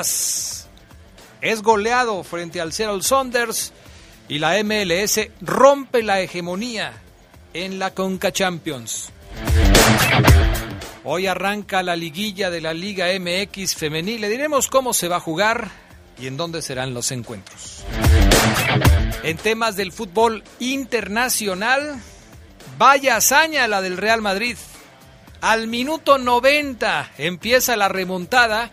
Es goleado frente al Seattle Saunders y la MLS rompe la hegemonía en la Conca Champions. Hoy arranca la liguilla de la Liga MX femenil. Le diremos cómo se va a jugar y en dónde serán los encuentros. En temas del fútbol internacional, vaya hazaña la del Real Madrid. Al minuto 90 empieza la remontada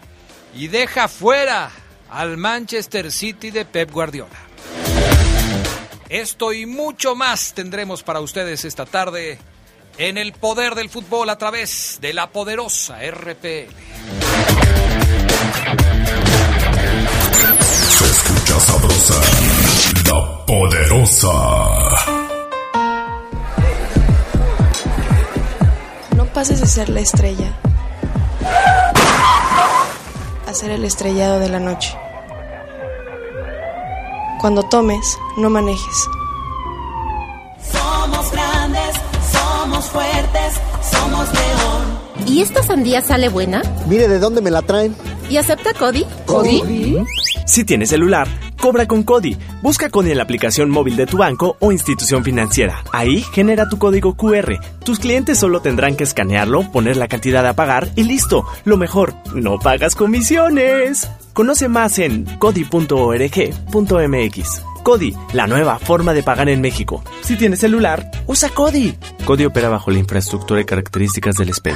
y deja fuera al Manchester City de Pep Guardiola. Esto y mucho más tendremos para ustedes esta tarde en el poder del fútbol a través de la poderosa RPL. Se escucha sabrosa, la poderosa. No pases a ser la estrella hacer el estrellado de la noche. Cuando tomes, no manejes. Somos grandes, somos fuertes, somos león. ¿Y esta sandía sale buena? Mire de dónde me la traen. ¿Y acepta Cody? ¿Cody? Si tienes celular, cobra con Cody. Busca Cody en la aplicación móvil de tu banco o institución financiera. Ahí genera tu código QR. Tus clientes solo tendrán que escanearlo, poner la cantidad a pagar y listo. Lo mejor, no pagas comisiones. Conoce más en cody.org.mx. Cody, la nueva forma de pagar en México. Si tienes celular, usa Cody. Cody opera bajo la infraestructura y características del SPED.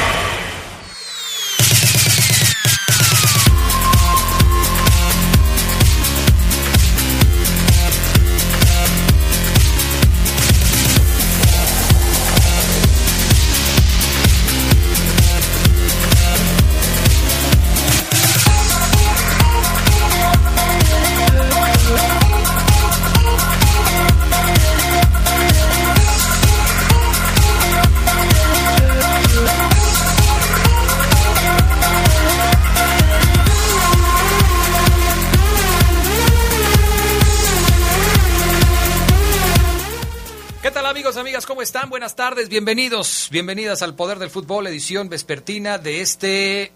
Tardes, bienvenidos, bienvenidas al Poder del Fútbol, edición vespertina de este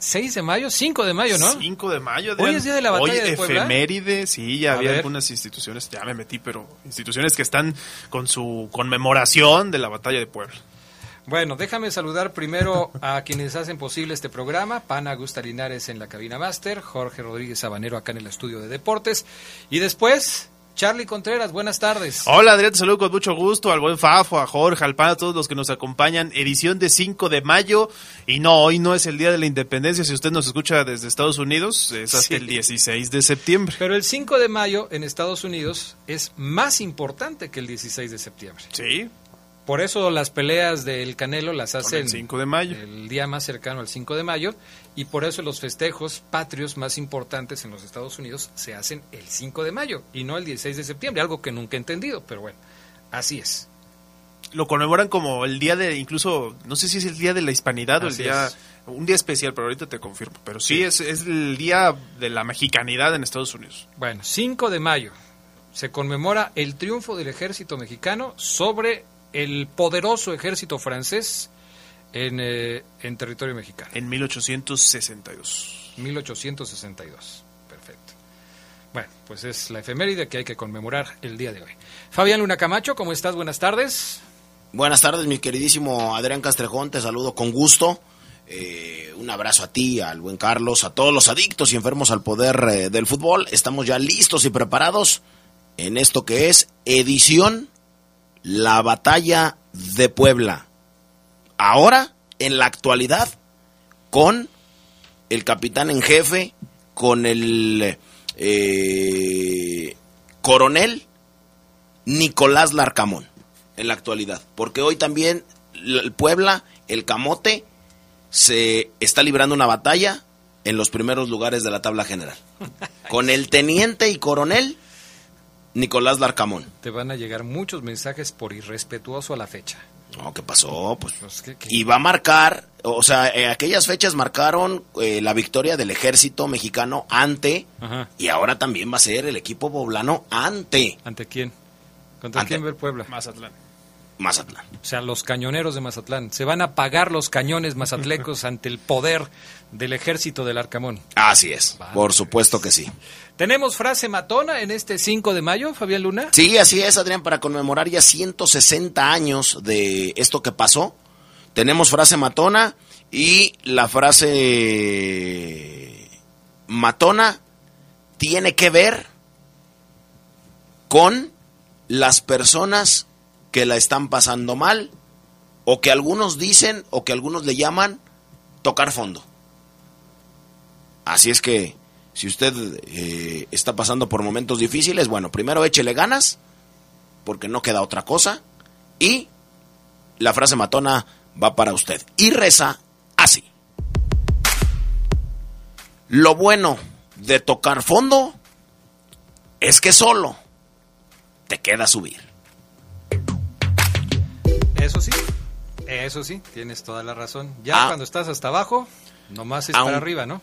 6 de mayo, 5 de mayo, ¿no? 5 de mayo. Hoy es día de la batalla Hoy de Puebla. efeméride, sí, ya A había ver. algunas instituciones, ya me metí, pero instituciones que están con su conmemoración de la batalla de Puebla. Bueno, déjame saludar primero a quienes hacen posible este programa. Pana Gusta Linares en la cabina máster, Jorge Rodríguez Sabanero acá en el estudio de deportes. Y después, Charlie Contreras, buenas tardes. Hola Adrián, te saludo con mucho gusto al buen Fafo, a Jorge, al Pan, a todos los que nos acompañan. Edición de 5 de mayo. Y no, hoy no es el Día de la Independencia. Si usted nos escucha desde Estados Unidos, es hasta Sí. el 16 de septiembre. Pero el 5 de mayo en Estados Unidos es más importante que el 16 de septiembre. Sí, Por eso las peleas del Canelo las hacen el 5 de mayo. el día más cercano al 5 de mayo y por eso los festejos patrios más importantes en los Estados Unidos se hacen el 5 de mayo y no el 16 de septiembre, algo que nunca he entendido, pero bueno, así es. Lo conmemoran como el día de, incluso, no sé si es el día de la hispanidad o el día, es. un día especial, pero ahorita te confirmo. Pero sí, Es, es el día de la mexicanidad en Estados Unidos. Bueno, 5 de mayo se conmemora el triunfo del ejército mexicano sobre el poderoso ejército francés en, eh, en territorio mexicano. En 1862. 1862. Perfecto. Bueno, pues es la efeméride que hay que conmemorar el día de hoy. Fabián Luna Camacho, ¿cómo estás? Buenas tardes. Buenas tardes, mi queridísimo Adrián Castrejón, te saludo con gusto. Eh, un abrazo a ti, al buen Carlos, a todos los adictos y enfermos al poder eh, del fútbol. Estamos ya listos y preparados en esto que es edición La Batalla de Puebla. Ahora, en la actualidad, con el capitán en jefe, con el eh, coronel Nicolás Larcamón en la actualidad. Porque hoy también el Puebla, el Camote, se está librando una batalla en los primeros lugares de la tabla general. Con el teniente y coronel Nicolás Larcamón. Te van a llegar muchos mensajes por irrespetuoso a la fecha. No, ¿qué pasó? Pues, Pues, ¿qué- qué? y va a marcar, o sea, eh, aquellas fechas marcaron eh, la victoria del ejército mexicano ante, Ajá. y ahora también va a ser el equipo poblano ante ¿Ante quién? ¿Contra Ante- quién va el Puebla? Mazatlán. Mazatlán. O sea, los cañoneros de Mazatlán. Se van a pagar los cañones mazatlecos ante el poder del ejército del Arcamón. Así es, Vale. por supuesto que sí. ¿Tenemos frase matona en este 5 de mayo, Fabián Luna? Sí, así es, Adrián, para conmemorar ya 160 años de esto que pasó. Tenemos frase matona y la frase matona tiene que ver con las personas que la están pasando mal o que algunos dicen o que algunos le llaman tocar fondo. Así es que si usted eh, está pasando por momentos difíciles, bueno, primero échele ganas, porque no queda otra cosa, y la frase matona va para usted. Y reza así. Lo bueno de tocar fondo es que solo te queda subir. Eso sí, eso sí, tienes toda la razón. Ya Ah. cuando estás hasta abajo, nomás es Aún- para arriba, ¿no?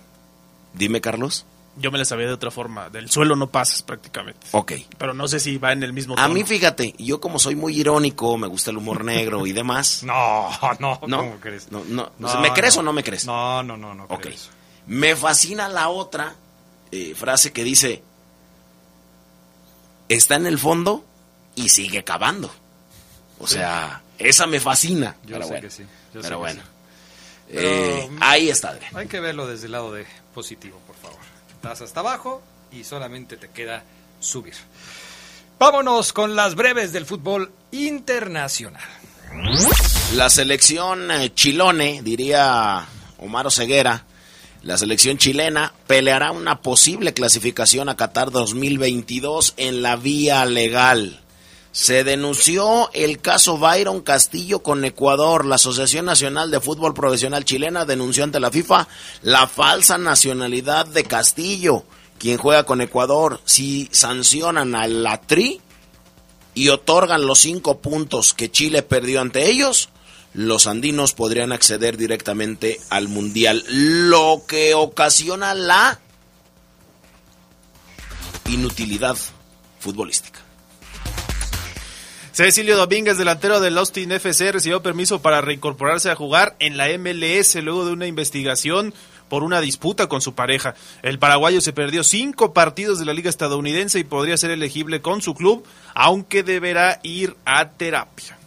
Dime, Carlos. Yo me la sabía de otra forma. Del suelo no pasas prácticamente. Ok. Pero no sé si va en el mismo A tono. mí, fíjate, yo como soy muy irónico, me gusta el humor negro y demás. No, no, ¿No? ¿cómo crees? No, no. No, ¿Me crees no. o no me crees? No, no, no, no. Ok. creo eso. Me fascina la otra eh, frase que dice, está en el fondo y sigue cavando. O sea, esa me fascina. Yo pero sé bueno, que sí. yo sé pero que bueno. Eh, ahí está, Adrián. Hay que verlo desde el lado de positivo. Estás hasta abajo y solamente te queda subir. Vámonos con las breves del fútbol internacional. La selección eh, chilone, diría Omar Ceguera, la selección chilena peleará una posible clasificación a Qatar 2022 en la vía legal. Se denunció el caso Byron Castillo con Ecuador. La Asociación Nacional de Fútbol Profesional Chilena denunció ante la FIFA la falsa nacionalidad de Castillo, quien juega con Ecuador. Si sancionan a la Tri, y otorgan los cinco puntos que Chile perdió ante ellos, los andinos podrían acceder directamente al Mundial, lo que ocasiona la inutilidad futbolística. Cecilio Domínguez, delantero del Austin FC, recibió permiso para reincorporarse a jugar en la MLS luego de una investigación por una disputa con su pareja. El paraguayo se perdió cinco partidos de la liga estadounidense y podría ser elegible con su club, aunque deberá ir a terapia.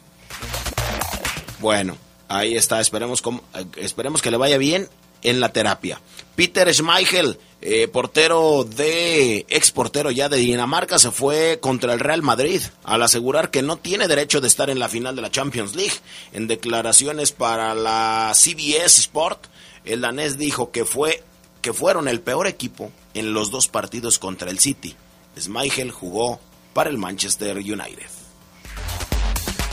Bueno, ahí está, esperemos, eh, esperemos que le vaya bien en la terapia. Peter Schmeichel, eh, portero de, ex portero ya de Dinamarca, se fue contra el Real Madrid al asegurar que no tiene derecho de estar en la final de la Champions League. En declaraciones para la CBS Sport, el danés dijo que fue que fueron el peor equipo en los dos partidos contra el City. Schmeichel jugó para el Manchester United.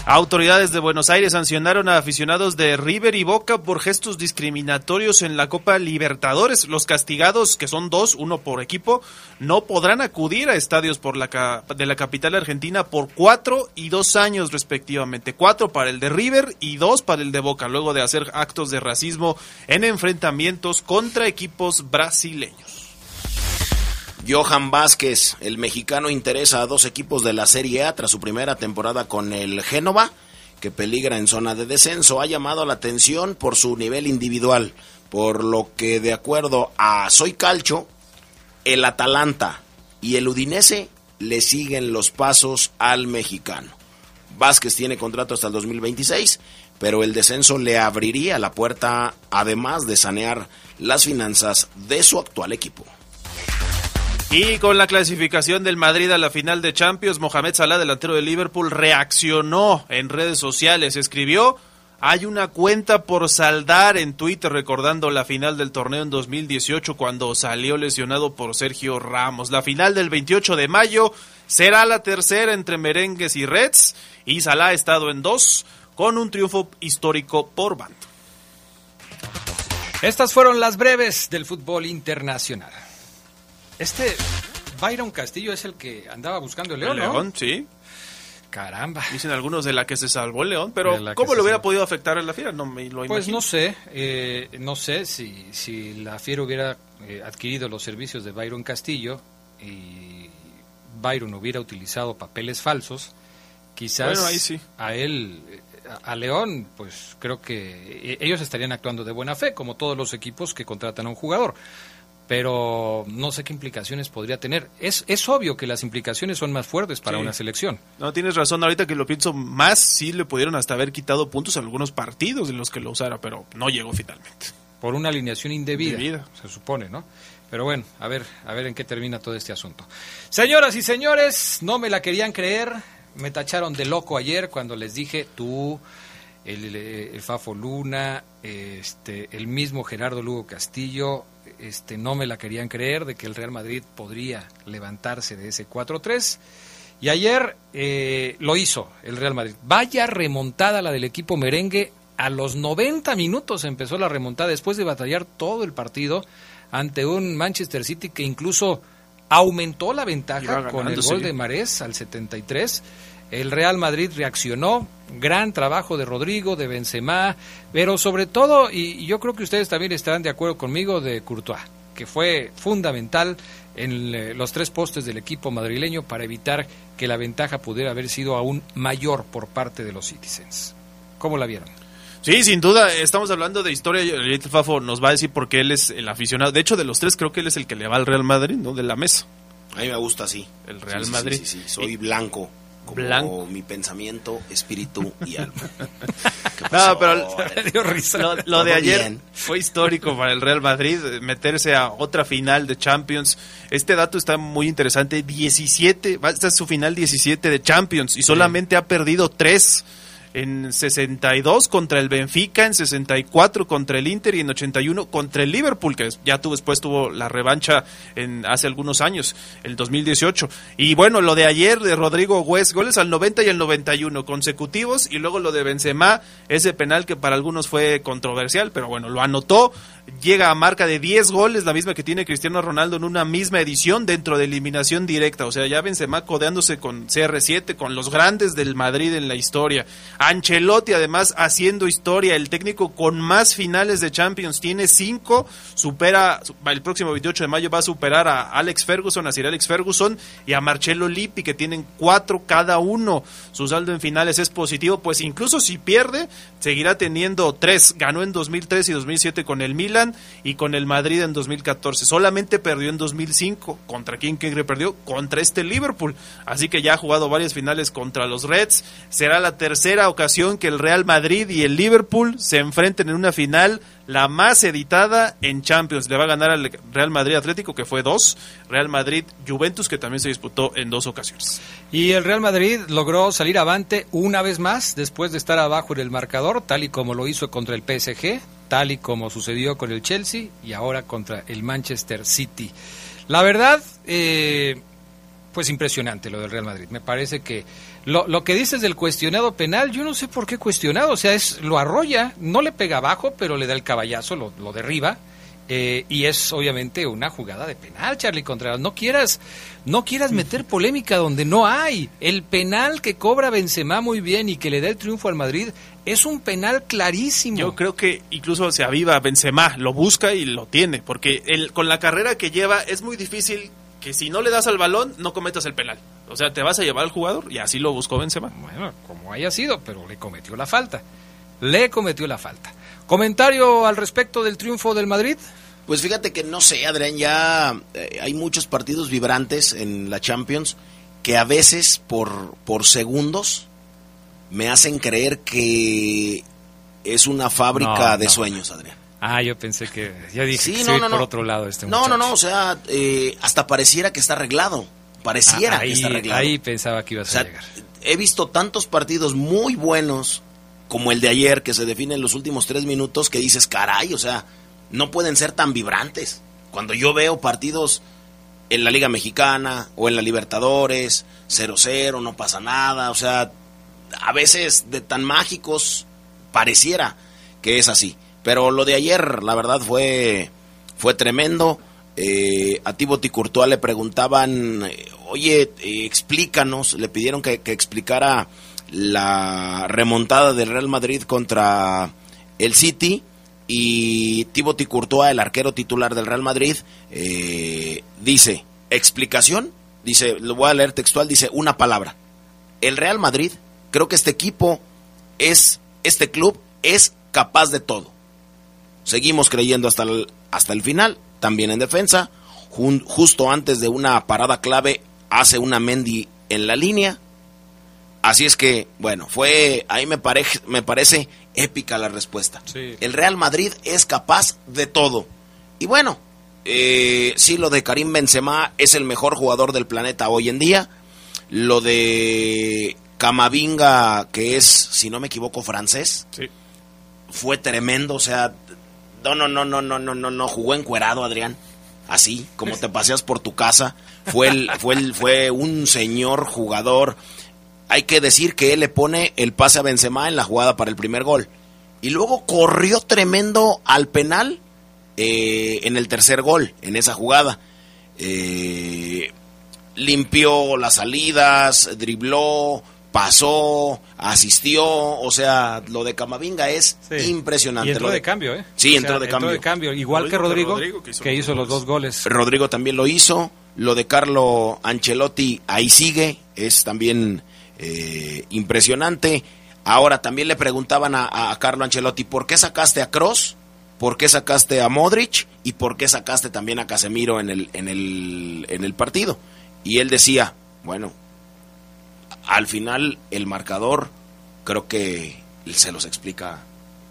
Autoridades de Buenos Aires sancionaron a aficionados de River y Boca por gestos discriminatorios en la Copa Libertadores. Los castigados, que son dos, uno por equipo, no podrán acudir a estadios por la de la capital argentina por cuatro y dos años respectivamente. Cuatro para el de River y dos para el de Boca, luego de hacer actos de racismo en enfrentamientos contra equipos brasileños. Johan Vázquez, el mexicano, interesa a dos equipos de la Serie A tras su primera temporada con el Génova, que peligra en zona de descenso. Ha llamado la atención por su nivel individual, por lo que de acuerdo a Soy Calcho, el Atalanta y el Udinese le siguen los pasos al mexicano. Vázquez tiene contrato hasta el 2026, pero el descenso le abriría la puerta, además de sanear las finanzas de su actual equipo. Y con la clasificación del Madrid a la final de Champions, Mohamed Salah, delantero de Liverpool, reaccionó en redes sociales. Escribió, hay una cuenta por saldar en Twitter recordando la final del torneo en 2018 cuando salió lesionado por Sergio Ramos. La final del 28 de mayo será la tercera entre merengues y Reds y Salah ha estado en dos con un triunfo histórico por bando. Estas fueron las breves del fútbol internacional. Este Byron Castillo es el que andaba buscando el León, el León, sí. Caramba. Dicen algunos de la que se salvó el León, pero ¿cómo lo hubiera podido afectar en la fiera? No me lo Pues no sé, eh, no sé si, si la fiera hubiera eh, adquirido los servicios de Byron Castillo y Byron hubiera utilizado papeles falsos, quizás ahí sí. a él, a León, pues creo que eh, ellos estarían actuando de buena fe, como todos los equipos que contratan a un jugador pero no sé qué implicaciones podría tener. Es, es obvio que las implicaciones son más fuertes para una selección. No, tienes razón, ahorita que lo pienso más, sí le pudieron hasta haber quitado puntos a algunos partidos en los que lo usara, pero no llegó finalmente. Por una alineación indebida, se supone, ¿no? Pero bueno, a ver, a ver en qué termina todo este asunto. Señoras y señores, no me la querían creer, me tacharon de loco ayer cuando les dije, tú, el, el Fafo Luna, este, el mismo Gerardo Lugo Castillo, este, no me la querían creer de que el Real Madrid podría levantarse de ese 4-3. Y ayer eh, lo hizo el Real Madrid. Vaya remontada la del equipo merengue. A los 90 minutos empezó la remontada después de batallar todo el partido ante un Manchester City que incluso aumentó la ventaja con el gol de Marés al 73 el Real Madrid reaccionó, gran trabajo de Rodrigo, de Benzema, pero sobre todo, y yo creo que ustedes también estarán de acuerdo conmigo, de Courtois, que fue fundamental en eh, los tres postes del equipo madrileño para evitar que la ventaja pudiera haber sido aún mayor por parte de los Citizens. ¿Cómo la vieron? Sí, sin duda, estamos hablando de historia. El Fafo nos va a decir por qué él es el aficionado. De hecho, de los tres, creo que él es el que le va al Real Madrid, ¿no? De la mesa. A mí me gusta así. El Real Madrid. Sí, sí, soy blanco como mi pensamiento, espíritu y alma. no, pero lo, de ayer fue histórico para el Real Madrid, meterse a otra final de Champions. Este dato está muy interesante, 17, esta es su final 17 de Champions y solamente ha perdido 3 en 62 contra el Benfica, en 64 contra el Inter y en 81 contra el Liverpool, que ya tuvo, después tuvo la revancha en hace algunos años, el 2018. Y bueno, lo de ayer de Rodrigo West, goles al 90 y al 91 consecutivos, y luego lo de Benzema, ese penal que para algunos fue controversial, pero bueno, lo anotó, llega a marca de 10 goles, la misma que tiene Cristiano Ronaldo en una misma edición dentro de eliminación directa. O sea, ya Benzema codeándose con CR7, con los grandes del Madrid en la historia. Ancelotti además haciendo historia, el técnico con más finales de Champions, tiene 5, supera, el próximo 28 de mayo va a superar a Alex Ferguson, a Sir Alex Ferguson y a Marcelo Lippi, que tienen 4 cada uno. Su saldo en finales es positivo, pues incluso si pierde, seguirá teniendo 3. Ganó en 2003 y 2007 con el Milan y con el Madrid en 2014. Solamente perdió en 2005. ¿Contra quién que perdió? Contra este Liverpool. Así que ya ha jugado varias finales contra los Reds. Será la tercera tercera ocasión que el Real Madrid y el Liverpool se enfrenten en una final la más editada en Champions. Le va a ganar al Real Madrid Atlético, que fue dos, Real Madrid Juventus, que también se disputó en dos ocasiones. Y el Real Madrid logró salir avante una vez más después de estar abajo en el marcador, tal y como lo hizo contra el PSG, tal y como sucedió con el Chelsea y ahora contra el Manchester City. La verdad, eh, pues impresionante lo del Real Madrid. Me parece que lo, que dices del cuestionado penal, yo no sé por qué cuestionado. O sea, es lo arrolla, no le pega abajo, pero le da el caballazo, lo, lo derriba. Eh, y es obviamente una jugada de penal, Charlie Contreras. No quieras, no quieras meter polémica donde no hay. El penal que cobra Benzema muy bien y que le da el triunfo al Madrid es un penal clarísimo. Yo creo que incluso se aviva Benzema, lo busca y lo tiene, porque él, con la carrera que lleva es muy difícil que si no le das al balón no cometas el penal. O sea, te vas a llevar al jugador y así lo buscó Benzema. Bueno, como haya sido, pero le cometió la falta. Le cometió la falta. ¿Comentario al respecto del triunfo del Madrid? Pues fíjate que no sé, Adrián, ya eh, hay muchos partidos vibrantes en la Champions que a veces por, por segundos me hacen creer que es una fábrica No, de no. sueños, Adrián. Ah, yo pensé que ya dije Sí, que no, por no. otro lado este No, muchacho. no, no, o sea, eh, hasta pareciera que está arreglado. Pareciera Ah, ahí, que está arreglado. ahí pensaba que ibas O sea, a llegar. he visto tantos partidos muy buenos como el de ayer, que se define en los últimos tres minutos, que dices, caray, o sea, no pueden ser tan vibrantes. Cuando yo veo partidos en la Liga Mexicana o en la Libertadores, 0-0, no pasa nada, o sea, a veces de tan mágicos pareciera que es así. Pero lo de ayer, la verdad, fue, fue tremendo. Eh, a Thibaut Courtois le preguntaban, eh, oye, eh, explícanos, le pidieron que, que explicara la remontada del Real Madrid contra el City y Thibaut Courtois, el arquero titular del Real Madrid, eh, dice, explicación, dice, lo voy a leer textual, dice una palabra. El Real Madrid, creo que este equipo es, este club es capaz de todo. Seguimos creyendo hasta el, hasta el final, también en defensa. Jun- justo antes de una parada clave, hace una Mendy en la línea. Así es que, bueno, fue, ahí me, parece me parece épica la respuesta. Sí. El Real Madrid es capaz de todo. Y bueno, eh, sí, lo de Karim Benzema es el mejor jugador del planeta hoy en día. Lo de Camavinga, que es, si no me equivoco, francés, Sí. fue tremendo. O sea, no, no, no, no, no, no, no, no. Jugó encuerado, Adrián. Así, como te paseas por tu casa. Fue, el, fue, el, fue un señor jugador. Hay que decir que él le pone el pase a Benzema en la jugada para el primer gol. Y luego corrió tremendo al penal eh, en el tercer gol, en esa jugada. Eh, limpió las salidas, dribló, pasó, asistió. O sea, lo de Camavinga es Sí. impresionante. Y entró Lo de cambio, ¿eh? Sí, O sea, entró de cambio. cambio. Igual que Rodrigo, Rodrigo, que hizo que los hizo los goles. dos goles. Rodrigo también lo hizo. Lo de Carlo Ancelotti ahí sigue. Es también eh, impresionante. Ahora también le preguntaban a, a Carlo Ancelotti, ¿por qué sacaste a Cross? ¿Por qué sacaste a Modric? ¿Y por qué sacaste también a Casemiro en el, en el, en el partido? Y él decía, bueno, al final el marcador creo que se los explica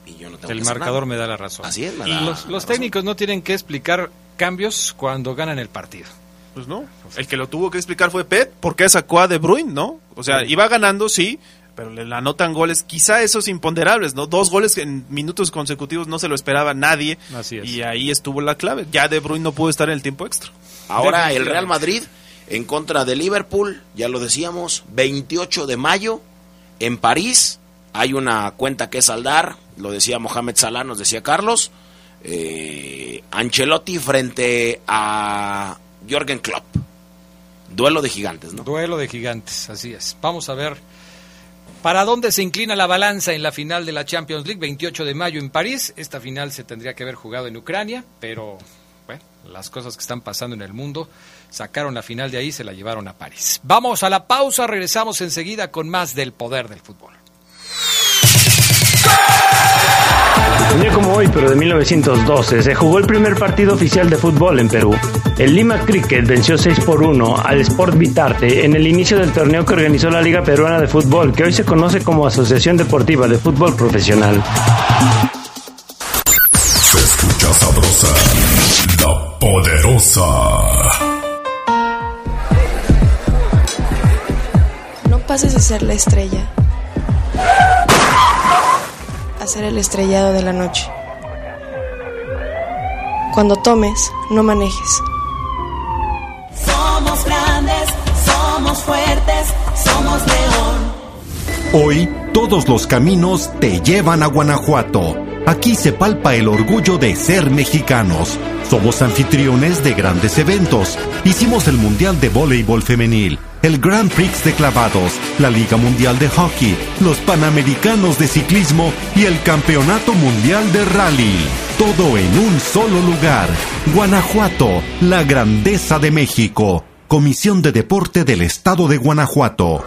y yo no tengo El que marcador nada. me da la razón. Así es, me Y da los, la los razón. técnicos no tienen que explicar cambios cuando ganan el partido. Pues no. El que lo tuvo que explicar fue Pep, por qué sacó a De Bruyne, ¿no? O sea, iba ganando, sí, pero le anotan goles, quizá esos imponderables, ¿no? Dos goles en minutos consecutivos no se lo esperaba nadie. Así es. Y ahí estuvo la clave. Ya De Bruyne no pudo estar en el tiempo extra. Ahora el. Real Madrid en contra de Liverpool, ya lo decíamos, 28 de mayo en París. Hay una cuenta que saldar, lo decía Mohamed Salah, nos decía Carlos. Eh, Ancelotti frente a Jürgen Klopp. Duelo de gigantes, ¿no? Duelo de gigantes, así es. Vamos a ver para dónde se inclina la balanza en la final de la Champions League, 28 de mayo en París. Esta final se tendría que haber jugado en Ucrania, pero las cosas que están pasando en el mundo sacaron la final de ahí se la llevaron a París. Vamos a la pausa, regresamos enseguida con más del poder del fútbol. Un día como hoy, pero de 1912, se jugó el primer partido oficial de fútbol en Perú. El Lima Cricket venció 6 por 1 al Sport Vitarte en el inicio del torneo que organizó la Liga Peruana de Fútbol, que hoy se conoce como Asociación Deportiva de Fútbol Profesional. No pases a ser la estrella. A ser el estrellado de la noche. Cuando tomes, no manejes. Somos grandes, somos fuertes, somos león. Hoy todos los caminos te llevan a Guanajuato. Aquí se palpa el orgullo de ser mexicanos. Somos anfitriones de grandes eventos. Hicimos el Mundial de Voleibol Femenil, el Grand Prix de Clavados, la Liga Mundial de Hockey, los Panamericanos de Ciclismo y el Campeonato Mundial de Rally. Todo en un solo lugar. Guanajuato, la grandeza de México. Comisión de Deporte del Estado de Guanajuato.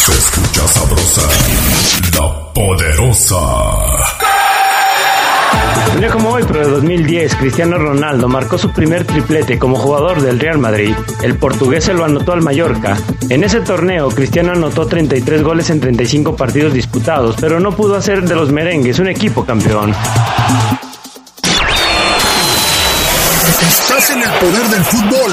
Se escucha sabrosa, la poderosa. Un día como hoy, pero de 2010, Cristiano Ronaldo marcó su primer triplete como jugador del Real Madrid. El portugués se lo anotó al Mallorca. En ese torneo, Cristiano anotó 33 goles en 35 partidos disputados, pero no pudo hacer de los merengues un equipo campeón. Estás en el poder del fútbol.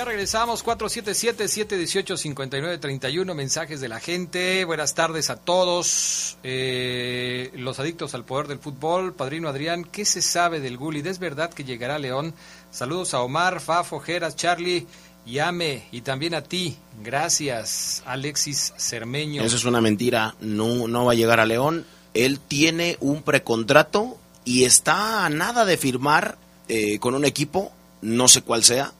Ya regresamos, 477-718-5931, mensajes de la gente, buenas tardes a todos, eh, los adictos al poder del fútbol, Padrino Adrián, ¿qué se sabe del Gullit? ¿Es verdad que llegará a León? Saludos a Omar, Fafo, Geras, Charlie y Ame, y también a ti, gracias, Alexis Cermeño. Eso es una mentira, no, no va a llegar a León, él tiene un precontrato y está a nada de firmar eh, con un equipo, no sé cuál sea,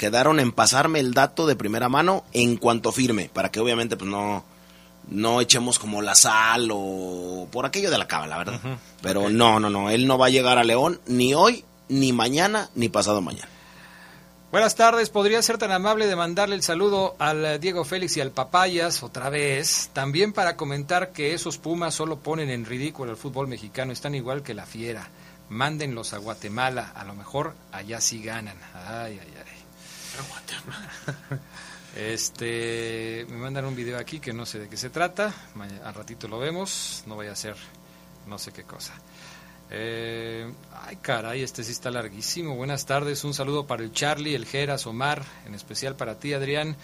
quedaron en pasarme el dato de primera mano en cuanto firme, para que obviamente pues no, no echemos como la sal o por aquello de la cava, la verdad. Pero no, no, no, él no va a llegar a León ni hoy, ni mañana, ni pasado mañana. Buenas tardes, ¿podría ser tan amable de mandarle el saludo al Diego Félix y al Papayas otra vez? También para comentar que esos Pumas solo ponen en ridículo al fútbol mexicano, están igual que la fiera. Mándenlos a Guatemala, a lo mejor allá sí ganan. Ay, ay, Este, me mandan un video aquí que no sé de qué se trata. Al ratito lo vemos. No vaya a ser no sé qué cosa. Eh, ay, caray, este sí está larguísimo. Buenas tardes. Un saludo para el Charlie, el Geras, Omar, en especial para ti, Adrián.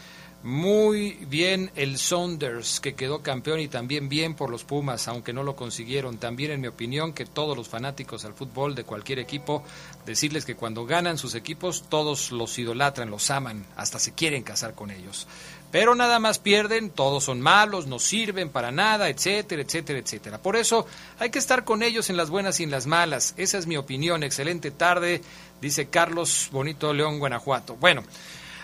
Muy bien el Saunders, que quedó campeón y también bien por los Pumas, aunque no lo consiguieron. También, en mi opinión, que todos los fanáticos al fútbol de cualquier equipo, decirles que cuando ganan sus equipos, todos los idolatran, los aman, hasta se quieren casar con ellos. Pero nada más pierden, todos son malos, no sirven para nada, etcétera, etcétera, etcétera. Por eso hay que estar con ellos en las buenas y en las malas. Esa es mi opinión. Excelente tarde, dice Carlos Bonito León, Guanajuato. Bueno.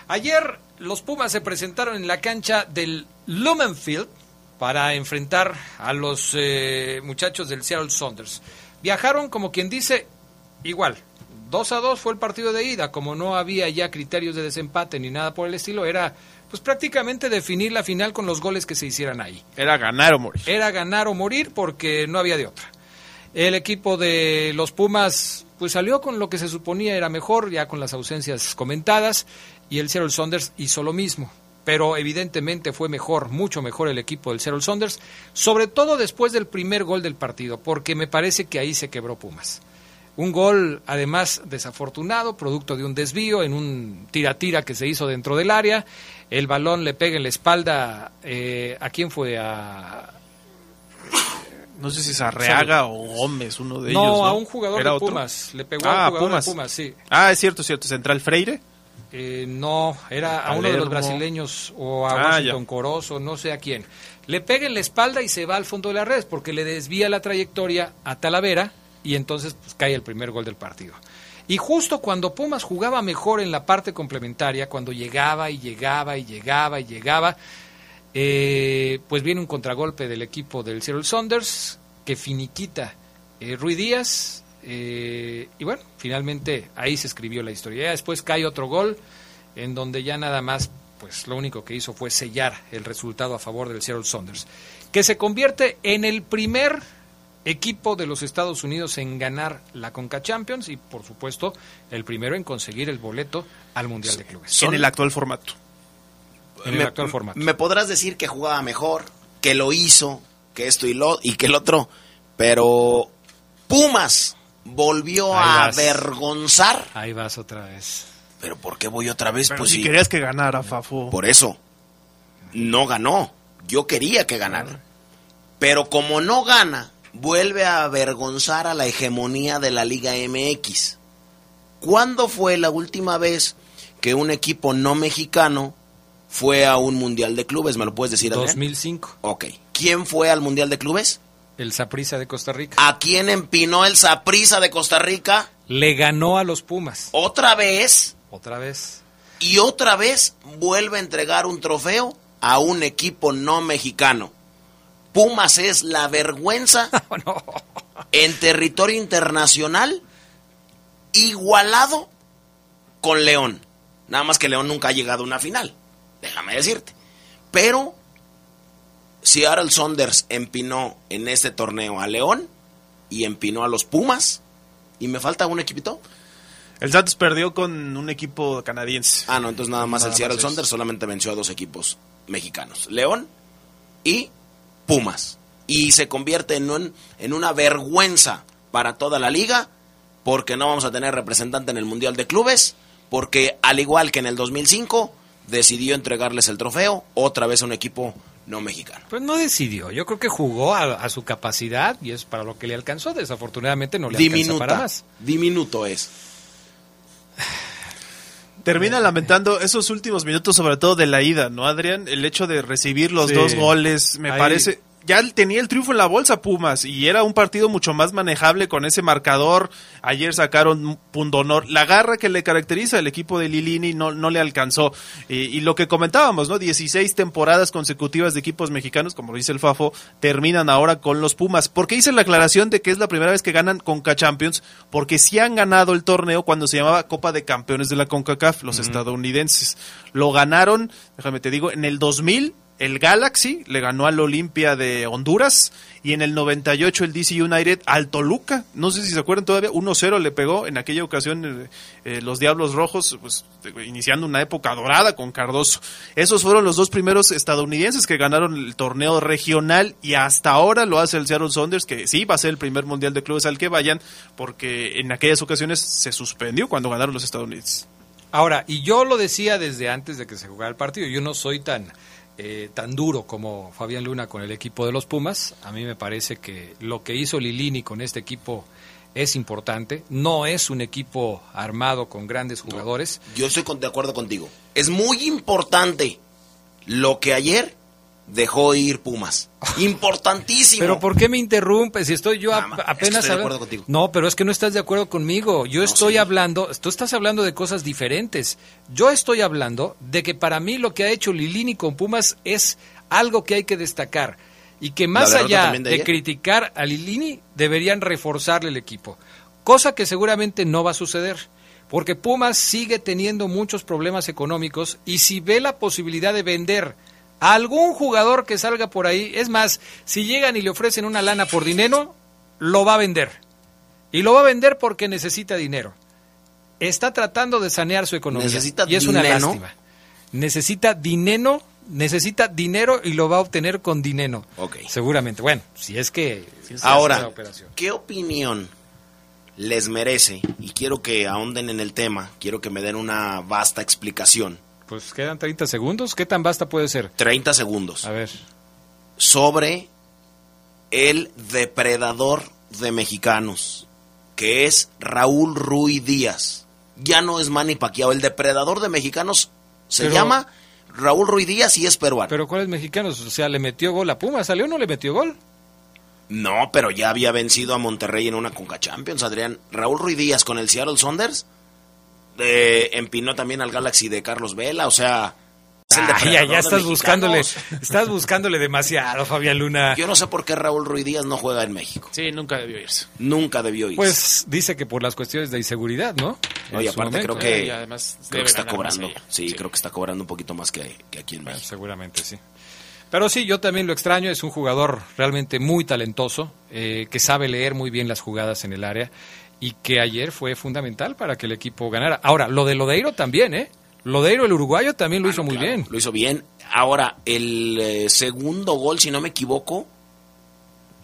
Ayer los Pumas se presentaron en la cancha del Lumenfield para enfrentar a los eh, muchachos del Seattle Saunders. Viajaron, como quien dice, igual. 2 a 2 fue el partido de ida, como no había ya criterios de desempate ni nada por el estilo, era pues prácticamente definir la final con los goles que se hicieran ahí. Era ganar o morir. Era ganar o morir porque no había de otra. El equipo de los Pumas pues salió con lo que se suponía era mejor, ya con las ausencias comentadas, y el Seattle Saunders hizo lo mismo. Pero evidentemente fue mejor, mucho mejor el equipo del Seattle Saunders, sobre todo después del primer gol del partido, porque me parece que ahí se quebró Pumas. Un gol, además, desafortunado, producto de un desvío en un tira-tira que se hizo dentro del área. El balón le pega en la espalda. Eh, ¿A quién fue? A. No sé si es Arreaga o Gómez, uno de no, ellos. No, a un jugador de otro? Pumas. Le pegó Ah, a un jugador Pumas. de Pumas, sí. Ah, es cierto, cierto. Central Freire. Eh, no, era a uno de los brasileños o a Ah, Washington ya. Corozo, no sé a quién. Le pega en la espalda y se va al fondo de la red porque le desvía la trayectoria a Talavera y entonces pues, cae el primer gol del partido. Y justo cuando Pumas jugaba mejor en la parte complementaria, cuando llegaba y llegaba y llegaba y llegaba, eh, pues viene un contragolpe del equipo del Seattle Saunders que finiquita eh, Rui Díaz. Eh, y bueno, finalmente ahí se escribió la historia. Ya después cae otro gol en donde ya nada más, pues lo único que hizo fue sellar el resultado a favor del Seattle Saunders, que se convierte en el primer equipo de los Estados Unidos en ganar la Conca Champions y por supuesto el primero en conseguir el boleto al Mundial de Clubes. En el actual formato. En el me, actual formato. me podrás decir que jugaba mejor, que lo hizo, que esto y lo y que el otro, pero Pumas volvió Ahí a vas. avergonzar. Ahí vas otra vez. Pero ¿por qué voy otra vez? Pero pues si sí. querías que ganara, Fafo. Por eso. No ganó. Yo quería que ganara. Pero como no gana, vuelve a avergonzar a la hegemonía de la Liga MX. ¿Cuándo fue la última vez que un equipo no mexicano fue a un Mundial de Clubes? ¿Me lo puedes decir, Adrián? 2005. Ok. ¿Quién fue al Mundial de Clubes? El Saprissa de Costa Rica. ¿A quién empinó el Saprissa de Costa Rica? Le ganó a los Pumas. Otra vez. Otra vez. Y otra vez vuelve a entregar un trofeo a un equipo no mexicano. Pumas es la vergüenza en territorio internacional igualado con León. Nada más que León nunca ha llegado a una final, déjame decirte. Pero Seattle Saunders empinó en este torneo a León y empinó a los Pumas. ¿Y me falta un equipito? El Santos perdió con un equipo canadiense. Ah, no, entonces nada más Nada el Seattle. Saunders solamente venció a dos equipos mexicanos, León y Pumas. Y se convierte en, un- en una vergüenza para toda la liga porque no vamos a tener representante en el Mundial de Clubes, porque al igual que en el 2005 decidió entregarles el trofeo otra vez a un equipo no mexicano. Pues no decidió. Yo creo que jugó a, a su capacidad y es para lo que le alcanzó. Desafortunadamente no le alcanza para Diminuta, más. diminuto es. Termina lamentando esos últimos minutos, sobre todo de la ida, ¿no, Adrián? El hecho de recibir los Sí. dos goles, me Ahí- parece. Ya tenía el triunfo en la bolsa Pumas y era un partido mucho más manejable con ese marcador. Ayer sacaron un punto honor. La garra que le caracteriza al equipo de Lilini no, no le alcanzó. Y, y lo que comentábamos, ¿no? 16 temporadas consecutivas de equipos mexicanos, como dice el Fafo, terminan ahora con los Pumas. ¿Por qué hice la aclaración de que es la primera vez que ganan Conca Champions? Porque sí han ganado el torneo cuando se llamaba Copa de Campeones de la CONCACAF, los estadounidenses. Lo ganaron, déjame te digo, en el 2000 el Galaxy le ganó al Olimpia de Honduras y en el 98 el DC United al Toluca. No sé si se acuerdan todavía, 1-0 le pegó en aquella ocasión eh, eh, los Diablos Rojos, pues eh, iniciando una época dorada con Cardoso. Esos fueron los dos primeros estadounidenses que ganaron el torneo regional y hasta ahora lo hace el Seattle Saunders, que sí va a ser el primer mundial de clubes al que vayan, porque en aquellas ocasiones se suspendió cuando ganaron los estadounidenses. Ahora, y yo lo decía desde antes de que se jugara el partido, yo no soy tan, eh, tan duro como Fabián Luna con el equipo de los Pumas. A mí me parece que lo que hizo Lilini con este equipo es importante. No es un equipo armado con grandes jugadores. Yo estoy de acuerdo contigo. Es muy importante lo que ayer dejó ir Pumas. Importantísimo. Pero ¿por qué me interrumpes? Si estoy yo apenas estoy de habla- acuerdo contigo. No, pero es que no estás de acuerdo conmigo. Yo estoy hablando, tú estás hablando de cosas diferentes. Yo estoy hablando de que para mí lo que ha hecho Lilini con Pumas es algo que hay que destacar y que más allá de criticar a Lilini deberían reforzarle el equipo, cosa que seguramente no va a suceder. Porque Pumas sigue teniendo muchos problemas económicos y si ve la posibilidad de vender a algún jugador que salga por ahí, es más, si llegan y le ofrecen una lana por dinero, lo va a vender. Y lo va a vender porque necesita dinero. Está tratando de sanear su economía. Necesita y es una dinero. lástima. Necesita dinero, necesita dinero y lo va a obtener con dinero. Ok. Seguramente. Bueno, si es que si Ahora, operación. ¿qué opinión les merece, y quiero que ahonden en el tema, quiero que me den una vasta explicación. Pues quedan 30 segundos. ¿Qué tan vasta puede ser? 30 segundos. A ver. Sobre el depredador de mexicanos, que es Raúl Ruy Díaz. Ya no es Manny Pacquiao, el depredador de mexicanos se Pero- llama Raúl Ruy Díaz y es peruano. Pero ¿cuáles mexicanos? O sea, ¿le metió gol a Pumas? ¿Salió o no le metió gol? No, pero ya había vencido a Monterrey en una Conca Champions, Adrián. Raúl Ruiz Díaz con el Seattle Saunders eh, empinó también al Galaxy de Carlos Vela, o sea... es el Ah, ya, ya de estás buscándole, estás buscándole demasiado, Fabián Luna. Yo no sé por qué Raúl Ruiz Díaz no juega en México. Sí, nunca debió irse. Nunca debió irse. Pues dice que por las cuestiones de inseguridad, ¿no? No, y aparte creo que, Y además creo que está cobrando. allá. Sí, creo que está cobrando un poquito más que, que aquí en Bueno, México. seguramente sí. Pero sí, yo también lo extraño. Es un jugador realmente muy talentoso, eh, que sabe leer muy bien las jugadas en el área y que ayer fue fundamental para que el equipo ganara. Ahora, lo de Lodeiro también, ¿eh? Lodeiro, el uruguayo, también lo hizo muy Claro, bien. Lo hizo bien. Ahora, el eh, segundo gol, si no me equivoco,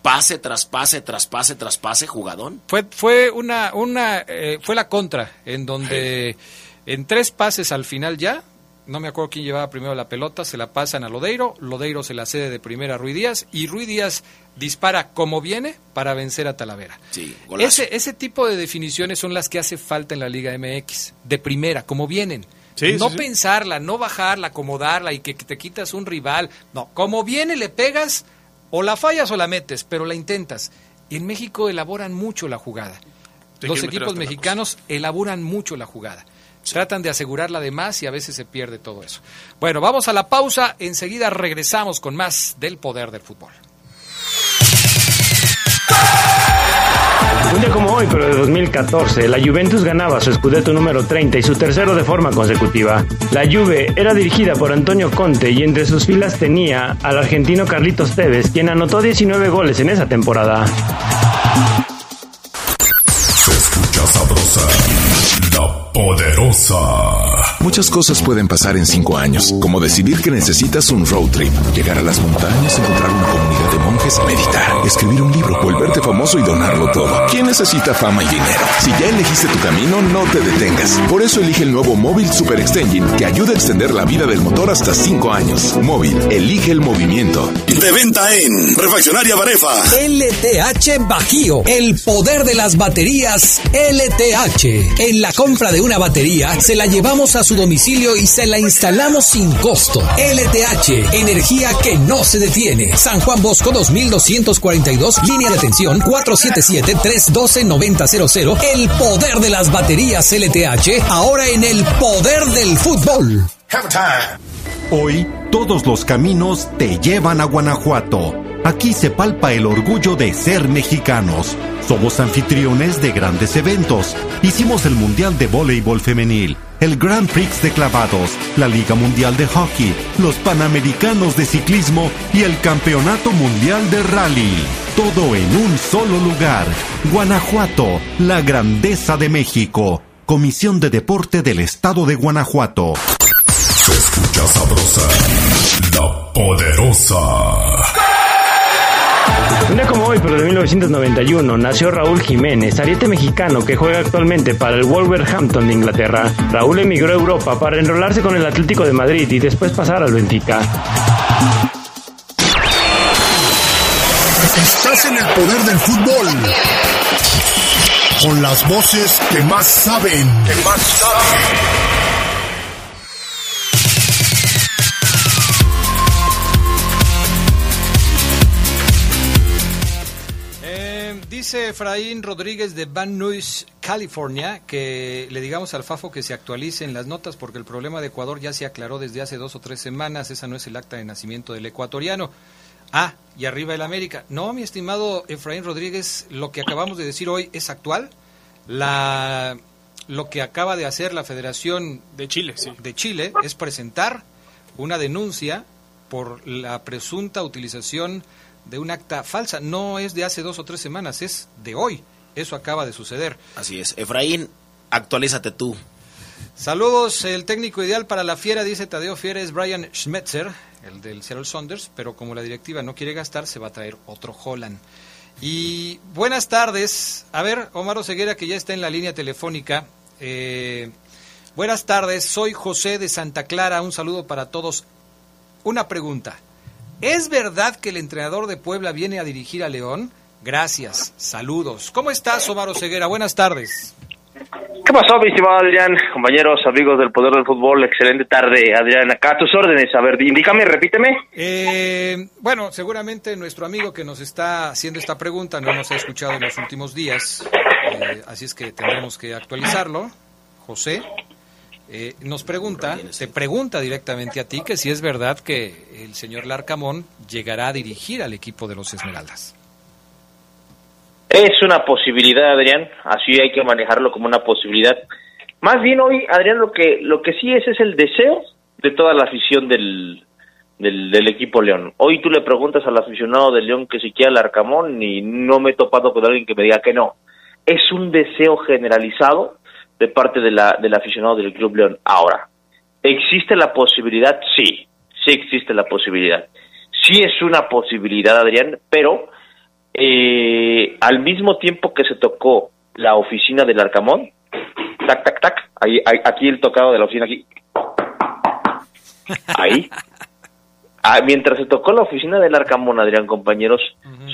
pase tras pase, tras pase, tras pase, jugadón. Fue, fue una, una, eh, fue la contra, en donde en tres pases al final ya, no me acuerdo quién llevaba primero la pelota, se la pasan a Lodeiro, Lodeiro se la cede de primera a Ruiz Díaz y Ruiz Díaz dispara como viene para vencer a Talavera. Sí. Ese, ese tipo de definiciones son las que hace falta en la Liga MX, de primera, como vienen. Sí, no sí, sí. pensarla, no bajarla, acomodarla y que te quitas un rival. No, como viene le pegas o la fallas o la metes, pero la intentas. Y en México elaboran mucho la jugada. Los equipos mexicanos elaboran mucho la jugada. Tratan de asegurarla de más y a veces se pierde todo eso. Bueno, vamos a la pausa. Enseguida regresamos con más del poder del fútbol. Un día como hoy, pero de 2014, la Juventus ganaba su Scudetto número 30 y su tercero de forma consecutiva. La Juve era dirigida por Antonio Conte y entre sus filas tenía al argentino Carlitos Tevez, quien anotó 19 goles en esa temporada. Poderosa. Muchas cosas pueden pasar en cinco años, como decidir que necesitas un road trip, llegar a las montañas, encontrar una comunidad de meditar, escribir un libro, volverte famoso y donarlo todo. ¿Quién necesita fama y dinero? Si ya elegiste tu camino, no te detengas. Por eso elige el nuevo Móvil Super Extension, que ayuda a extender la vida del motor hasta cinco años. Móvil, elige el movimiento. De venta en Refaccionaria Barefa. LTH Bajío, el poder de las baterías LTH. En la compra de una batería, se la llevamos a su domicilio y se la instalamos sin costo. LTH, energía que no se detiene. San Juan Bosco 2242, línea de atención 477-312-9000. El poder de las baterías LTH, ahora en el poder del fútbol. Hoy, todos los caminos te llevan a Guanajuato. Aquí se palpa el orgullo de ser mexicanos. Somos anfitriones de grandes eventos. Hicimos el Mundial de Voleibol Femenil, el Grand Prix de Clavados, la Liga Mundial de Hockey, los Panamericanos de Ciclismo y el Campeonato Mundial de Rally. Todo en un solo lugar. Guanajuato, la grandeza de México. Comisión de Deporte del Estado de Guanajuato. Se escucha sabrosa, la poderosa. Un día como hoy, pero de 1991, nació Raúl Jiménez, ariete mexicano que juega actualmente para el Wolverhampton de Inglaterra. Raúl emigró a Europa para enrolarse con el Atlético de Madrid y después pasar al Benfica. Estás en el poder del fútbol. Con las voces que más saben. Que más saben. Dice Efraín Rodríguez de Van Nuys, California, que le digamos al FAFO que se actualicen las notas porque el problema de Ecuador ya se aclaró desde hace dos o tres semanas. Esa no es el acta de nacimiento del ecuatoriano. Ah, y arriba el América. No, mi estimado Efraín Rodríguez, lo que acabamos de decir hoy es actual. La, lo que acaba de hacer la Federación De Chile, sí. de Chile es presentar una denuncia por la presunta utilización de un acta falsa. No es de hace dos o tres semanas, es de hoy. Eso acaba de suceder. Así es. Efraín, actualízate tú. Saludos, el técnico ideal para la Fiera, dice Tadeo Fiera, es Brian Schmetzer, el del Seattle Saunders, pero como la directiva no quiere gastar, se va a traer otro Holland. Y buenas tardes. A ver, Omar Ceguera, que ya está en la línea telefónica. Eh, buenas tardes, soy José de Santa Clara. Un saludo para todos. Una pregunta. ¿Es verdad que el entrenador de Puebla viene a dirigir a León? Gracias, saludos. ¿Cómo estás, Omar Ceguera? Buenas tardes. ¿Qué pasó, mi estimado Adrián? Compañeros, amigos del Poder del Fútbol, excelente tarde, Adrián. Acá a tus órdenes. A ver, indícame, repíteme. Eh, bueno, seguramente nuestro amigo que nos está haciendo esta pregunta no nos ha escuchado en los últimos días, eh, así es que tendremos que actualizarlo. José eh, nos pregunta, te pregunta directamente a ti que si es verdad que el señor Larcamón llegará a dirigir al equipo de los Esmeraldas. Es una posibilidad, Adrián, así hay que manejarlo como una posibilidad. Más bien hoy, Adrián, lo que, lo que sí es es el deseo de toda la afición del, del, equipo León. Hoy tú le preguntas al aficionado del León que si quiere al Arcamón y no me he topado con alguien que me diga que no. Es un deseo generalizado de parte de la, del aficionado del Club León. Ahora, ¿existe la posibilidad? Sí, sí existe la posibilidad. Sí es una posibilidad, Adrián, pero eh, al mismo tiempo que se tocó la oficina del Arcamón, tac, tac, tac, ahí, aquí el tocado de la oficina, aquí, ahí, ah, mientras se tocó la oficina del Arcamón, Adrián, compañeros,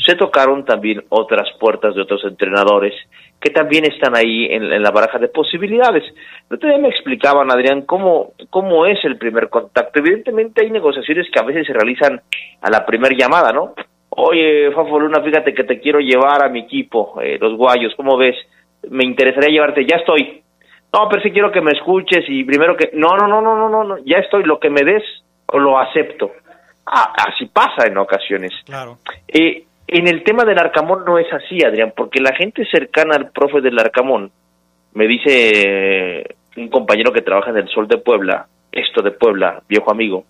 se tocaron también otras puertas de otros entrenadores que también están ahí en, la baraja de posibilidades. Ustedes me explicaban, Adrián, cómo, cómo es el primer contacto. Evidentemente hay negociaciones que a veces se realizan a la primera llamada, ¿no? Oye, Fafo Luna, fíjate que te quiero llevar a mi equipo, eh, los Guayos, ¿cómo ves? Me interesaría llevarte, ya estoy. No, pero sí quiero que me escuches y primero que... No, no, no, no, no, no, no. ya estoy, lo que me des lo acepto. Ah, así pasa en ocasiones. Claro. Eh, en el tema del Arcamón no es así, Adrián, porque la gente cercana al profe del Arcamón, me dice un compañero que trabaja en el Sol de Puebla, esto de Puebla, viejo amigo,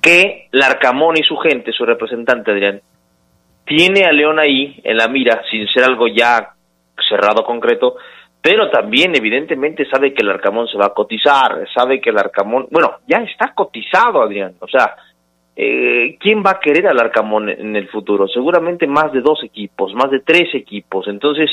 que Larcamón y su gente, su representante Adrián, tiene a León ahí en la mira, sin ser algo ya cerrado concreto, pero también evidentemente sabe que el Arcamón se va a cotizar, sabe que el Arcamón, bueno, ya está cotizado Adrián, o sea, eh, ¿quién va a querer al Arcamón en el futuro? Seguramente más de dos equipos, más de tres equipos. Entonces,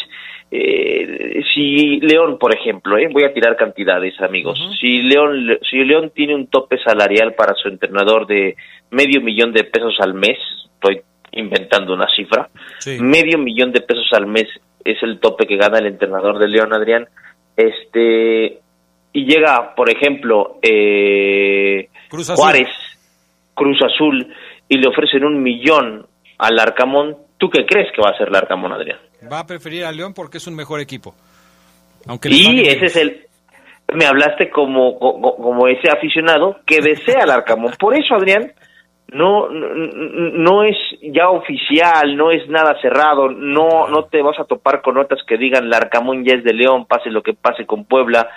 eh, si León, por ejemplo, eh, voy a tirar cantidades, amigos. Si León, si León tiene un tope salarial para su entrenador de medio millón de pesos al mes, estoy inventando una cifra, medio millón de pesos al mes es el tope que gana el entrenador de León, Adrián. Este y llega, por ejemplo, eh, Juárez Cruz Azul y le ofrecen un millón al Arcamón, ¿tú qué crees que va a hacer el Arcamón, Adrián? Va a preferir al León porque es un mejor equipo. Aunque y ese es el... Me hablaste como, como, ese aficionado que desea al Arcamón. Por eso, Adrián, no, no, es ya oficial, no es nada cerrado, no, no te vas a topar con notas que digan el Arcamón ya es de León, pase lo que pase con Puebla,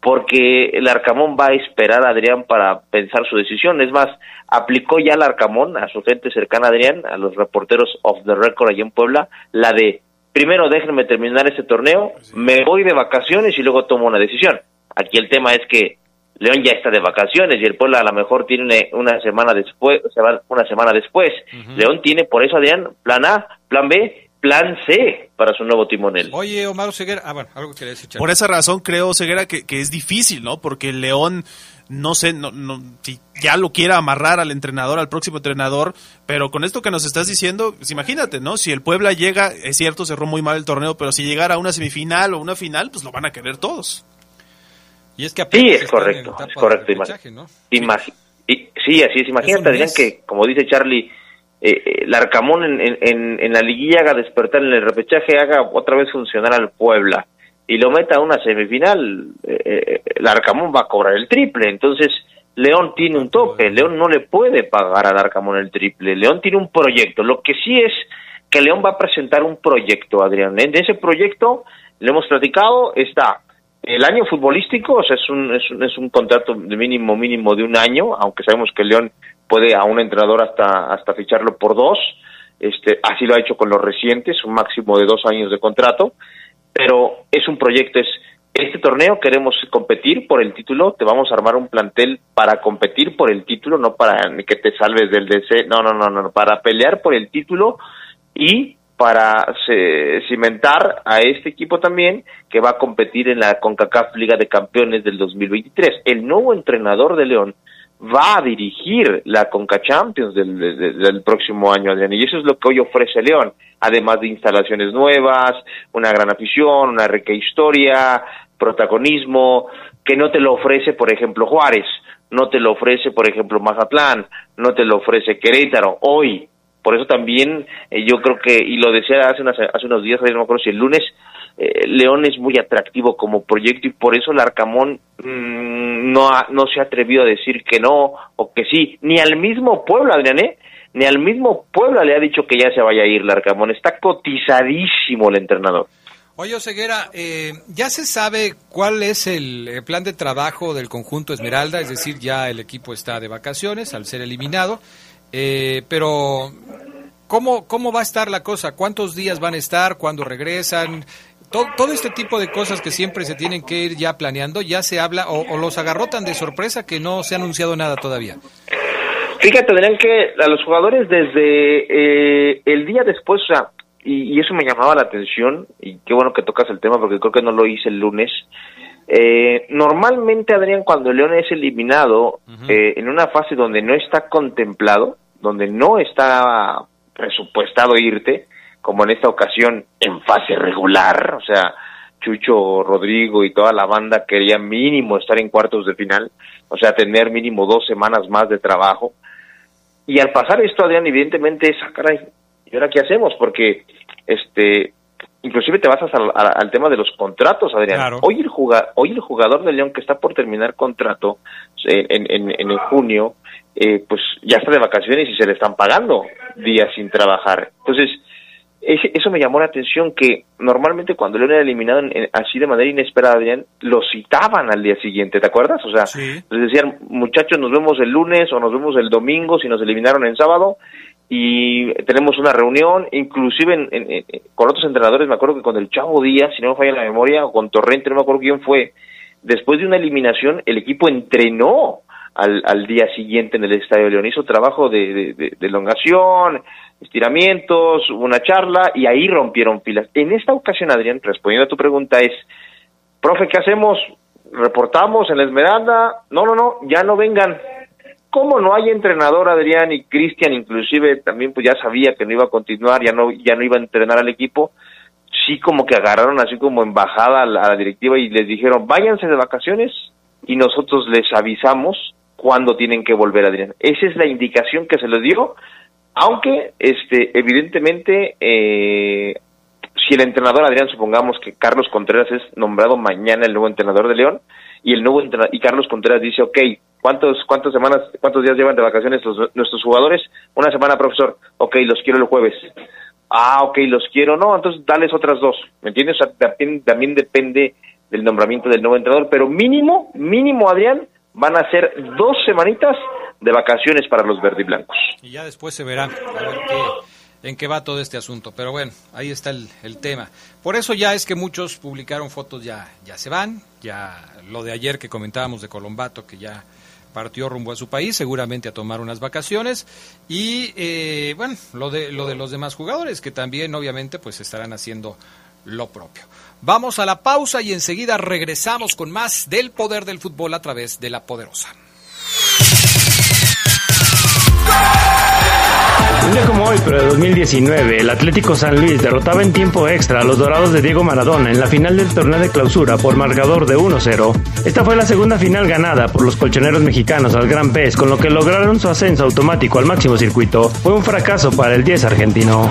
porque el Arcamón va a esperar a Adrián para pensar su decisión. Es más, aplicó ya el Arcamón a su gente cercana a Adrián, a los reporteros of the record allá en Puebla, la de primero déjenme terminar este torneo, me voy de vacaciones y luego tomo una decisión. Aquí el tema es que León ya está de vacaciones y el Puebla a lo mejor tiene una semana después, una semana después. León tiene por eso Adrián plan A, plan B plan C para su nuevo timonel. Oye, Omar Ceguera, ah, bueno, algo que decir. Por esa razón creo, Ceguera, que, que, es difícil, ¿no? Porque el León, no sé, no, no, si ya lo quiera amarrar al entrenador, al próximo entrenador, pero con esto que nos estás diciendo, pues imagínate, ¿no? Si el Puebla llega, es cierto, cerró muy mal el torneo, pero si llegara a una semifinal o una final, pues lo van a querer todos. Y es que sí, es correcto, es correcto. ¿no? sí, así es. Imagínate, Adrián, que como dice Charlie, eh, el Arcamón en, en, en, la liguilla haga despertar en el repechaje, haga otra vez funcionar al Puebla y lo meta a una semifinal, eh, eh, el Arcamón va a cobrar el triple. Entonces, León tiene un tope, León no le puede pagar al Arcamón el triple, León tiene un proyecto. Lo que sí es que León va a presentar un proyecto, Adrián. En ese proyecto, le hemos platicado, está el año futbolístico, o sea, es un, es un, es un contrato de mínimo, mínimo de un año, aunque sabemos que León puede a un entrenador hasta, hasta ficharlo por dos, este, así lo ha hecho con los recientes, un máximo de dos años de contrato, pero es un proyecto, es este torneo queremos competir por el título, te vamos a armar un plantel para competir por el título, no para que te salves del DC, no, no, no, no, para pelear por el título y para cimentar a este equipo también que va a competir en la CONCACAF Liga de Campeones del 2023. El nuevo entrenador de León va a dirigir la Conca Champions del, del, próximo año, Adrián, y eso es lo que hoy ofrece León, además de instalaciones nuevas, una gran afición, una rica historia, protagonismo, que no te lo ofrece, por ejemplo, Juárez, no te lo ofrece, por ejemplo, Mazatlán, no te lo ofrece Querétaro, hoy. Por eso también eh, yo creo que, y lo decía hace, hace unos días, no me acuerdo si el lunes, eh, León es muy atractivo como proyecto y por eso el Arcamón mm, no, no se ha atrevido a decir que no o que sí, ni al mismo pueblo, Adrián, ¿eh? ni al mismo pueblo le ha dicho que ya se vaya a ir el está cotizadísimo el entrenador. Oye, Ceguera, eh, ¿ya se sabe cuál es el plan de trabajo del conjunto Esmeralda? Es decir, ya el equipo está de vacaciones al ser eliminado, pero ¿cómo, ¿cómo va a estar la cosa? ¿Cuántos días van a estar? ¿Cuándo regresan? todo, este tipo de cosas que siempre se tienen que ir ya planeando, ya se habla o, los agarró tan de sorpresa que no se ha anunciado nada todavía. Fíjate, tendrían que a los jugadores desde eh, el día después, o sea, y, eso me llamaba la atención, y qué bueno que tocas el tema porque creo que no lo hice el lunes. Eh, normalmente, Adrián, cuando León es eliminado eh, en una fase donde no está contemplado, donde no está presupuestado irte, como en esta ocasión en fase regular, o sea, Chucho, Rodrigo y toda la banda querían mínimo estar en cuartos de final, o sea, tener mínimo dos semanas más de trabajo. Y al pasar esto, Adrián, evidentemente es, ah, caray, ¿y ahora qué hacemos? Porque, este, inclusive te vas al, al tema de los contratos, Adrián. Hoy, el jugador, hoy el jugador de León que está por terminar contrato en, en, en, junio, eh, pues ya está de vacaciones y se le están pagando días sin trabajar. Entonces, eso me llamó la atención que normalmente cuando León era eliminado así de manera inesperada, Adrián, lo citaban al día siguiente, ¿te acuerdas? O sea, les decían, muchachos, nos vemos el lunes o nos vemos el domingo si nos eliminaron en sábado y tenemos una reunión, inclusive con otros entrenadores, me acuerdo que con el Chavo Díaz, si no me falla la memoria, o con Torrente, no me acuerdo quién fue, después de una eliminación el equipo entrenó al, al día siguiente en el Estadio León, hizo trabajo de, de, elongación, estiramientos, una charla y ahí rompieron filas. En esta ocasión, Adrián, respondiendo a tu pregunta es, profe, ¿qué hacemos? ¿Reportamos en la Esmeralda? No, no, no, ya no vengan. ¿Cómo no hay entrenador, Adrián y Cristian, inclusive también pues ya sabía que no iba a continuar, ya no, ya no iba a entrenar al equipo? Sí como que agarraron así como embajada a a la directiva y les dijeron, váyanse de vacaciones y nosotros les avisamos cuándo tienen que volver, Adrián. Esa es la indicación que se les dio aunque, este, evidentemente, eh, si el entrenador Adrián, supongamos que Carlos Contreras es nombrado mañana el nuevo entrenador de León, y el nuevo y Carlos Contreras dice, ok, ¿cuántos, cuántas semanas, cuántos días llevan de vacaciones nuestros jugadores? Una semana, profesor. Ok, los quiero el jueves. Ah, ok, los quiero. No, entonces dales otras dos. ¿Me entiendes? también, también depende del nombramiento del nuevo entrenador, pero mínimo, mínimo, Adrián, van a ser dos semanitas de vacaciones para los verdiblancos. Y ya después se verá a ver en qué va todo este asunto. Pero bueno, ahí está el, el, tema. Por eso ya es que muchos publicaron fotos ya, ya se van. Ya lo de ayer que comentábamos de Colombato, que ya partió rumbo a su país, seguramente a tomar unas vacaciones. Y eh, bueno, lo de, lo de los demás jugadores, que también obviamente pues estarán haciendo lo propio. Vamos a la pausa y enseguida regresamos con más del poder del fútbol a través de la poderosa. Un día como hoy, pero de 2019, el Atlético San Luis derrotaba en tiempo extra a los Dorados de Diego Maradona en la final del torneo de clausura por marcador de 1-0. Esta fue la segunda final ganada por los colchoneros mexicanos al Gran Pez, con lo que lograron su ascenso automático al máximo circuito. Fue un fracaso para el 10 argentino.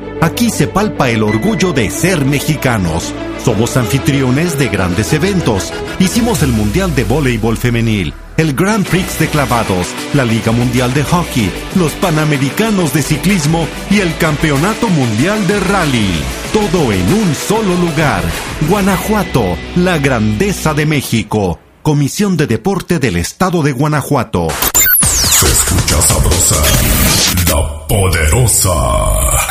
Aquí se palpa el orgullo de ser mexicanos. Somos anfitriones de grandes eventos. Hicimos el Mundial de Voleibol Femenil el Grand Prix de clavados, la Liga Mundial de Hockey, los Panamericanos de Ciclismo y el Campeonato Mundial de Rally. Todo en un solo lugar. Guanajuato, la grandeza de México. Comisión de Deporte del Estado de Guanajuato. Se escucha sabrosa, la poderosa.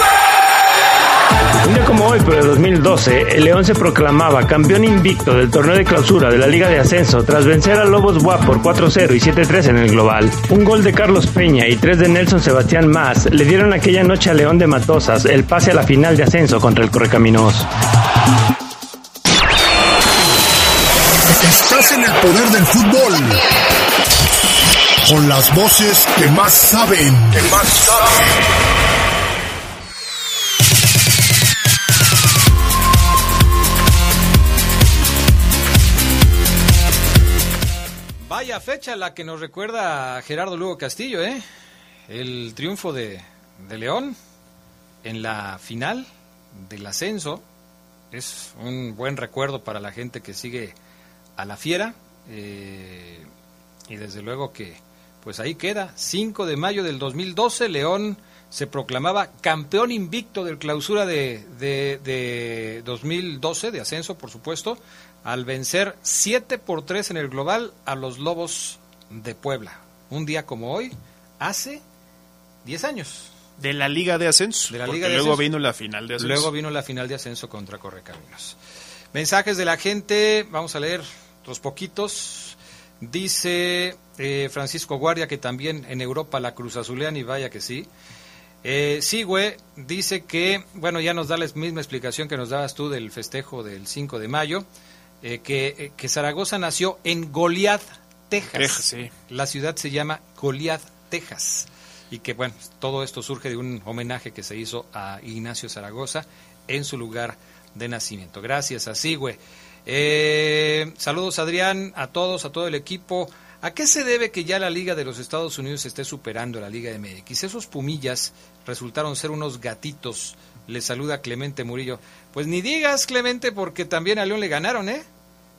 Un día como hoy, pero de 2012, el León se proclamaba campeón invicto del torneo de clausura de la Liga de Ascenso tras vencer a Lobos Buap por 4-0 y 7-3 en el global. Un gol de Carlos Peña y tres de Nelson Sebastián Más le dieron aquella noche a León de Matosas el pase a la final de ascenso contra el Correcaminos. Estás en el poder del fútbol. Con las voces que más saben. Que más saben. Fecha la que nos recuerda a Gerardo Lugo Castillo, ¿eh? El triunfo de, de León en la final del ascenso. Es un buen recuerdo para la gente que sigue a la fiera. Eh, y desde luego que, pues ahí queda. 5 de mayo del 2012, León se proclamaba campeón invicto del clausura de, de, de 2012, de ascenso, por supuesto al vencer 7 por 3 en el global a los Lobos de Puebla. Un día como hoy, hace 10 años. De la Liga de Ascenso. De la Liga de luego Ascenso. vino la final de Ascenso. Luego vino la final de Ascenso contra Correcaminos. Mensajes de la gente, vamos a leer los poquitos. Dice eh, Francisco Guardia que también en Europa la Cruz Azulean y vaya que sí. Eh, Sigüe dice que, bueno, ya nos da la misma explicación que nos dabas tú del festejo del 5 de mayo. Eh, que, eh, que, Zaragoza nació en Goliath, Texas. Texas sí. La ciudad se llama Goliath, Texas. Y que, bueno, todo esto surge de un homenaje que se hizo a Ignacio Zaragoza en su lugar de nacimiento. Gracias a Sigüe. Eh, saludos, Adrián, a todos, a todo el equipo. ¿A qué se debe que ya la Liga de los Estados Unidos esté superando a la Liga MX? Esos pumillas resultaron ser unos gatitos. Le saluda Clemente Murillo. Pues ni digas, Clemente, porque también a León le ganaron, ¿eh?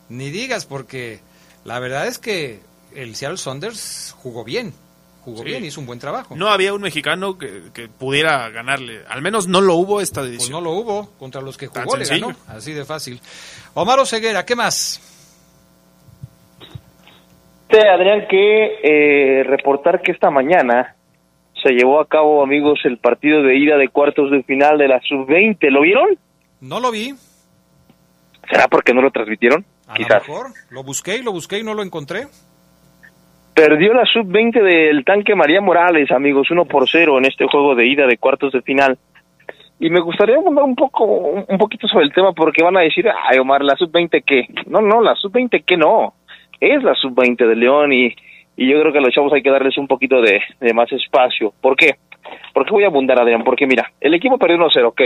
Ni digas, porque la verdad es que el Seattle Saunders jugó bien. Jugó Sí. bien, hizo un buen trabajo. No había un mexicano que, que pudiera ganarle. Al menos no lo hubo esta Pues edición. no lo hubo. Contra los que jugó le ganó. Así de fácil. Omar Oseguera, ¿qué más? Adrián que eh, reportar que esta mañana se llevó a cabo, amigos, el partido de ida de cuartos de final de la sub-20. ¿Lo vieron? No lo vi. ¿Será porque no lo transmitieron? A Quizás. lo mejor. Lo busqué y lo busqué y no lo encontré. Perdió la sub-20 del tanque María Morales, amigos, 1 por 0 en este juego de ida de cuartos de final. Y me gustaría hablar un poco, un un poquito sobre el tema porque van a decir, ay Omar, la sub-20 qué. No, no, la sub-20 qué no. Es la sub-20 de León y, y yo creo que a los chavos hay que darles un poquito de, de más espacio. ¿Por qué? ¿Por qué voy a abundar, Adrián? Porque mira, el equipo perdió 1-0, ok.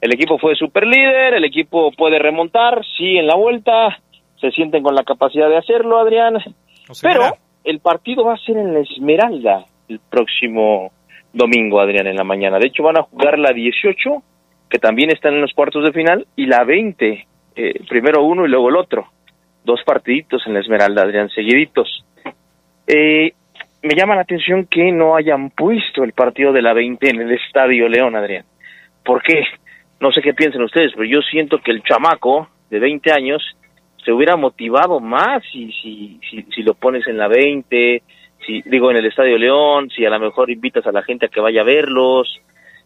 El equipo fue super líder, el equipo puede remontar, sí, en la vuelta, se sienten con la capacidad de hacerlo, Adrián. Pero el partido va a ser en la Esmeralda el próximo domingo, Adrián, en la mañana. De hecho, van a jugar la 18, que también están en los cuartos de final, y la 20, eh, primero uno y luego el otro. Dos partiditos en la Esmeralda, Adrián, seguiditos. Eh, me llama la atención que no hayan puesto el partido de la 20 en el Estadio León, Adrián. ¿Por qué? No sé qué piensan ustedes, pero yo siento que el chamaco de 20 años se hubiera motivado más si, si lo pones en la 20, si digo en el Estadio León, si a lo mejor invitas a la gente a que vaya a verlos.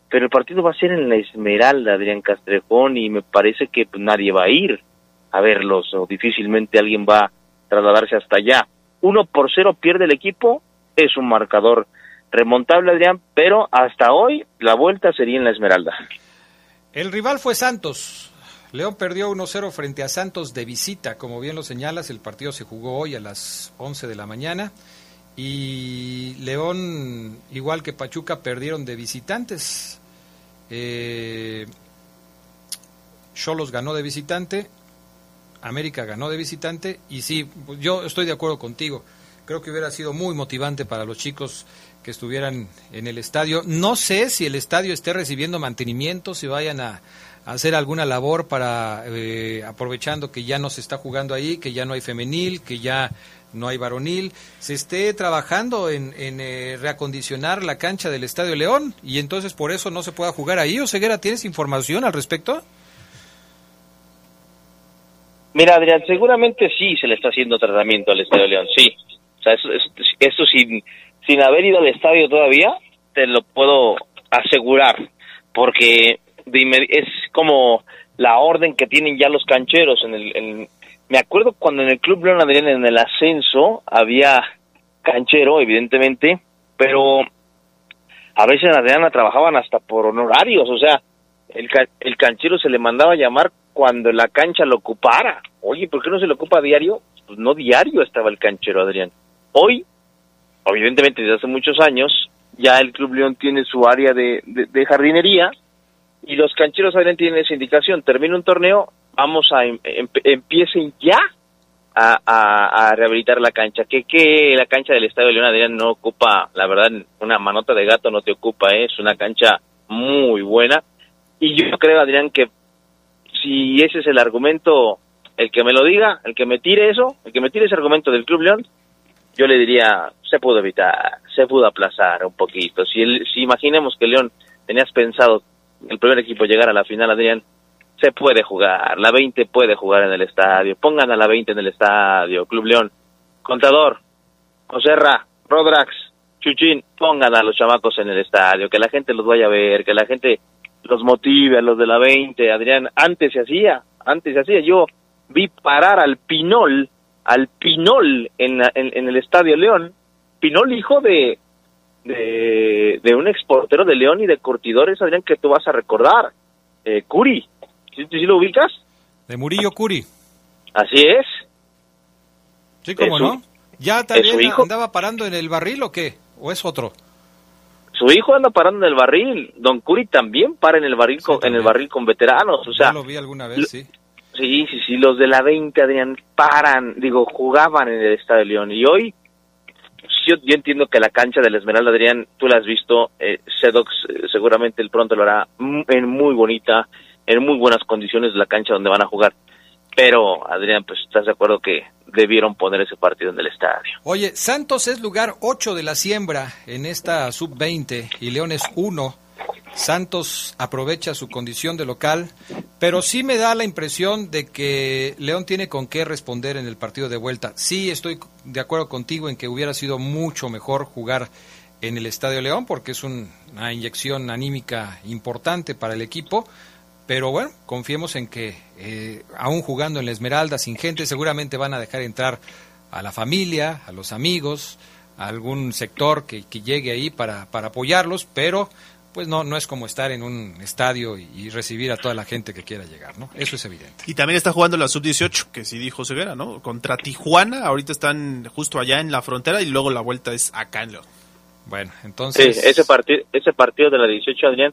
Pero el partido va a ser en la Esmeralda, Adrián Castrejón, y me parece que pues, nadie va a ir a verlos, o difícilmente alguien va a trasladarse hasta allá. Uno por cero pierde el equipo, es un marcador remontable, Adrián, pero hasta hoy la vuelta sería en la Esmeralda. El rival fue Santos. León perdió 1-0 frente a Santos de visita. Como bien lo señalas, el partido se jugó hoy a las 11 de la mañana. Y León, igual que Pachuca, perdieron de visitantes. Eh, Cholos ganó de visitante. América ganó de visitante. Y sí, yo estoy de acuerdo contigo. Creo que hubiera sido muy motivante para los chicos que estuvieran en el estadio. No sé si el estadio esté recibiendo mantenimiento, si vayan a, hacer alguna labor para, eh, aprovechando que ya no se está jugando ahí, que ya no hay femenil, que ya no hay varonil, se esté trabajando en, eh, reacondicionar la cancha del Estadio León y entonces por eso no se pueda jugar ahí. ¿O Ceguera, tienes información al respecto? Mira, Adrián, seguramente sí se le está haciendo tratamiento al Estadio León, sí. O sea, eso, eso, sin, sin haber ido al estadio todavía, te lo puedo asegurar, porque es como la orden que tienen ya los cancheros en el, me acuerdo cuando en el Club León Adrián en el ascenso había canchero, evidentemente, pero a veces en Adriana trabajaban hasta por honorarios, o sea, el, el canchero se le mandaba llamar cuando la cancha lo ocupara. Oye, ¿por qué no se lo ocupa a diario? Pues no diario estaba el canchero, Adrián. Hoy, evidentemente desde hace muchos años, ya el Club León tiene su área de, de, jardinería y los cancheros Adrián tienen esa indicación. Termina un torneo, vamos a em, em, empiecen ya a, rehabilitar la cancha. Que, que la cancha del Estadio León Adrián no ocupa, la verdad, una manota de gato no te ocupa, ¿eh? es una cancha muy buena. Y yo creo, Adrián, que si ese es el argumento, el que me lo diga, el que me tire eso, el que me tire ese argumento del Club León, yo le diría, se pudo evitar, se pudo aplazar un poquito. Si, si imaginemos que León tenías pensado el primer equipo llegar a la final, Adrián, se puede jugar, la 20 puede jugar en el estadio, pongan a la 20 en el estadio, Club León, Contador, Joserra, Rodrax, Chuchín, pongan a los chamacos en el estadio, que la gente los vaya a ver, que la gente los motive a los de la 20, Adrián, antes se hacía, antes se hacía, yo vi parar al Pinol, al Pinol en, en, el Estadio León, Pinol hijo de, de, de un exportero de León y de Cortidores, Adrián, que tú vas a recordar, eh, Curi, ¿sí, lo ubicas? De Murillo Curi. Así es. Sí, cómo no. ¿Ya también andaba parando en el barril o qué? ¿O es otro? Su hijo anda parando en el barril, Don Curi también para en el barril con, en el barril con veteranos, o sea, lo vi alguna vez, sí. Sí, sí, sí, los de la 20 Adrián paran, digo, jugaban en el Estadio de León y hoy yo, yo entiendo que la cancha del Esmeralda Adrián, tú la has visto, eh, Sedox eh, seguramente el pronto lo hará en muy bonita, en muy buenas condiciones la cancha donde van a jugar. Pero, Adrián, pues estás de acuerdo que debieron poner ese partido en el estadio. Oye, Santos es lugar 8 de la siembra en esta sub-20 y León es 1. Santos aprovecha su condición de local, pero sí me da la impresión de que León tiene con qué responder en el partido de vuelta. Sí estoy de acuerdo contigo en que hubiera sido mucho mejor jugar en el Estadio León porque es una inyección anímica importante para el equipo, pero bueno, confiemos en que eh, aún jugando en la Esmeralda sin gente, seguramente van a dejar entrar a la familia, a los amigos, a algún sector que, llegue ahí para, para apoyarlos, pero pues no, no es como estar en un estadio y, recibir a toda la gente que quiera llegar, ¿no? Eso es evidente. Y también está jugando la sub-18, que sí dijo Ceguera, ¿no? Contra Tijuana, ahorita están justo allá en la frontera y luego la vuelta es acá en León. Bueno, entonces... Sí, ese, partido ese partido de la 18, Adrián,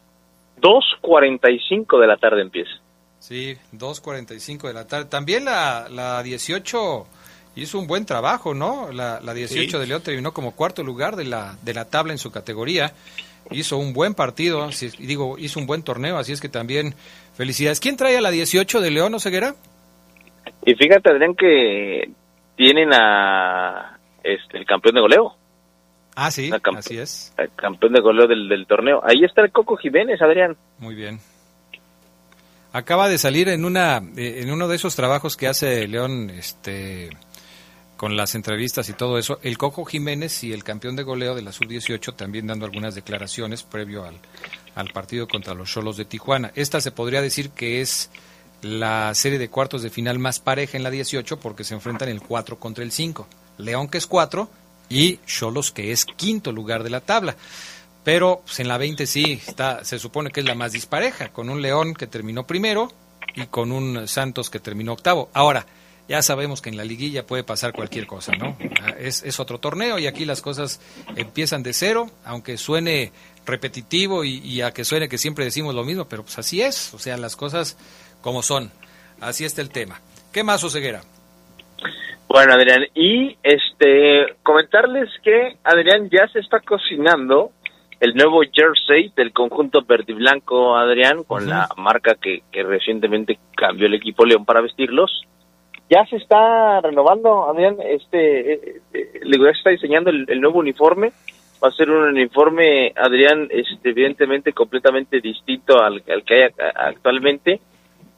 2.45 de la tarde empieza. Sí, 2.45 de la tarde. También la, la 18 hizo un buen trabajo, ¿no? La, la 18 de León terminó como cuarto lugar de la, de la tabla en su categoría. Hizo un buen partido, y digo, hizo un buen torneo, así es que también felicidades. ¿Quién trae a la 18 de León, Ceguera? Y fíjate, Adrián, que tienen a este, el campeón de goleo. Ah, sí, así es. Campeón de goleo del, torneo. Ahí está el Coco Jiménez, Adrián. Muy bien. Acaba de salir en una eh, en uno de esos trabajos que hace León este con las entrevistas y todo eso, el Coco Jiménez y el campeón de goleo de la sub-18 también dando algunas declaraciones previo al, al partido contra los Cholos de Tijuana. Esta se podría decir que es la serie de cuartos de final más pareja en la 18 porque se enfrentan el 4 contra el 5. León que es 4 y Cholos que es quinto lugar de la tabla. Pero pues, en la 20 sí, está, se supone que es la más dispareja, con un León que terminó primero y con un Santos que terminó octavo. Ahora, ya sabemos que en la liguilla puede pasar cualquier cosa, ¿no? Es, es otro torneo y aquí las cosas empiezan de cero, aunque suene repetitivo y, y, a que suene que siempre decimos lo mismo, pero pues así es, o sea, las cosas como son. Así está el tema. ¿Qué más, Oseguera? Bueno, Adrián, y este comentarles que Adrián ya se está cocinando el nuevo jersey del conjunto verde blanco, Adrián, con la marca que, que recientemente cambió el equipo León para vestirlos. Ya se está renovando, Adrián, este, eh, eh, ya se está diseñando el, el nuevo uniforme. Va a ser un uniforme, Adrián, este, evidentemente completamente distinto al, al que hay a- actualmente.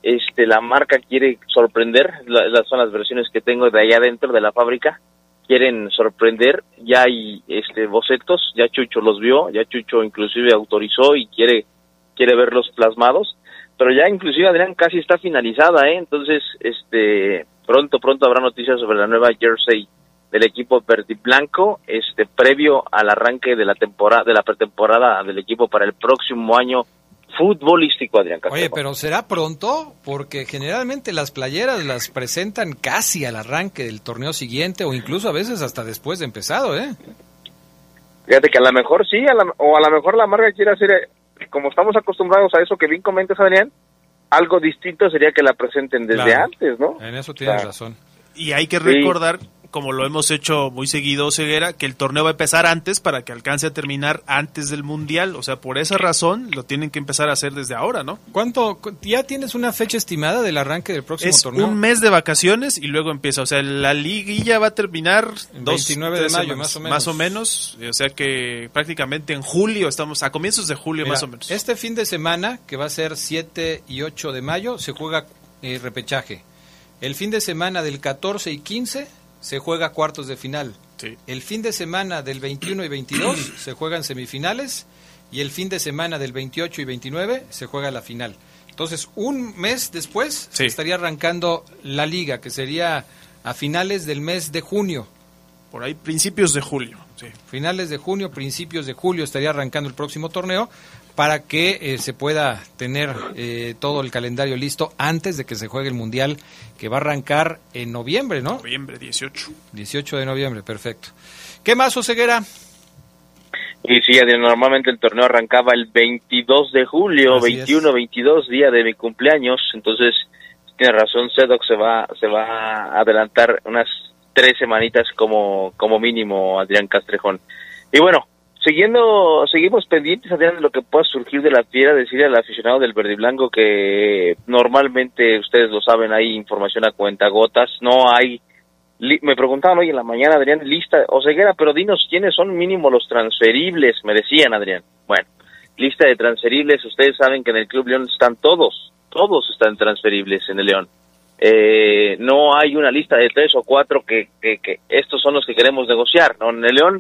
Este, la marca quiere sorprender, la- las son las versiones que tengo de allá adentro de la fábrica quieren sorprender, ya hay este bocetos, ya Chucho los vio, ya Chucho inclusive autorizó y quiere quiere verlos plasmados, pero ya inclusive Adrián casi está finalizada, ¿eh? entonces este pronto pronto habrá noticias sobre la nueva jersey del equipo verde y blanco, este previo al arranque de la temporada de la pretemporada del equipo para el próximo año futbolístico, Adrián Castro. Oye, pero será pronto porque generalmente las playeras las presentan casi al arranque del torneo siguiente o incluso a veces hasta después de empezado, ¿eh? Fíjate que a lo mejor sí, a la- o a lo mejor la marca quiere hacer, eh, como estamos acostumbrados a eso que bien comentas, Adrián, algo distinto sería que la presenten desde Claro. antes, ¿no? En eso tienes O sea, razón. Y hay que Sí. Como lo hemos hecho muy seguido, Ceguera, que el torneo va a empezar antes para que alcance a terminar antes del Mundial. O sea, por esa razón lo tienen que empezar a hacer desde ahora, ¿no? ¿Cuánto? cu- ¿Ya tienes una fecha estimada del arranque del próximo Es torneo? un mes de vacaciones y luego empieza. O sea, la liguilla va a terminar El dos, 29 de mayo, más o menos. Más o menos. O sea que prácticamente en julio estamos, a comienzos de julio Mira, más o menos. Este fin de semana, que va a ser 7 y 8 de mayo, se juega eh, repechaje. El fin de semana del 14 y 15 se juega cuartos de final. El fin de semana del 21 y 22 se juegan semifinales y el fin de semana del 28 y 29 se juega la final. Entonces, un mes después se estaría arrancando la liga, que sería a finales del mes de junio. Por ahí, principios de julio. Sí. Finales de junio, principios de julio estaría arrancando el próximo torneo para que eh, se pueda tener eh, todo el calendario listo antes de que se juegue el Mundial, que va a arrancar en noviembre, ¿no? Noviembre 18. 18 de noviembre, perfecto. ¿Qué más, Oseguera? Y sí, Adrián, normalmente el torneo arrancaba el 22 de julio, Así 21, 22, día de mi cumpleaños, entonces tiene razón, Sedoc se va, se va a adelantar unas tres semanitas como, como mínimo, Adrián Castrejón. Y bueno, siguiendo, seguimos pendientes, Adrián, de lo que pueda surgir de la fiera, decirle al aficionado del verde y blanco que normalmente, ustedes lo saben, hay información a cuentagotas, no hay me preguntaban hoy en la mañana, Adrián, lista, o ceguera, pero dinos quiénes son mínimo los transferibles, me decían, Adrián. Bueno, lista de transferibles, ustedes saben que en el Club León están todos, todos están transferibles en el León. Eh, no hay una lista de tres o cuatro que, que, que estos son los que queremos negociar, ¿no? En el León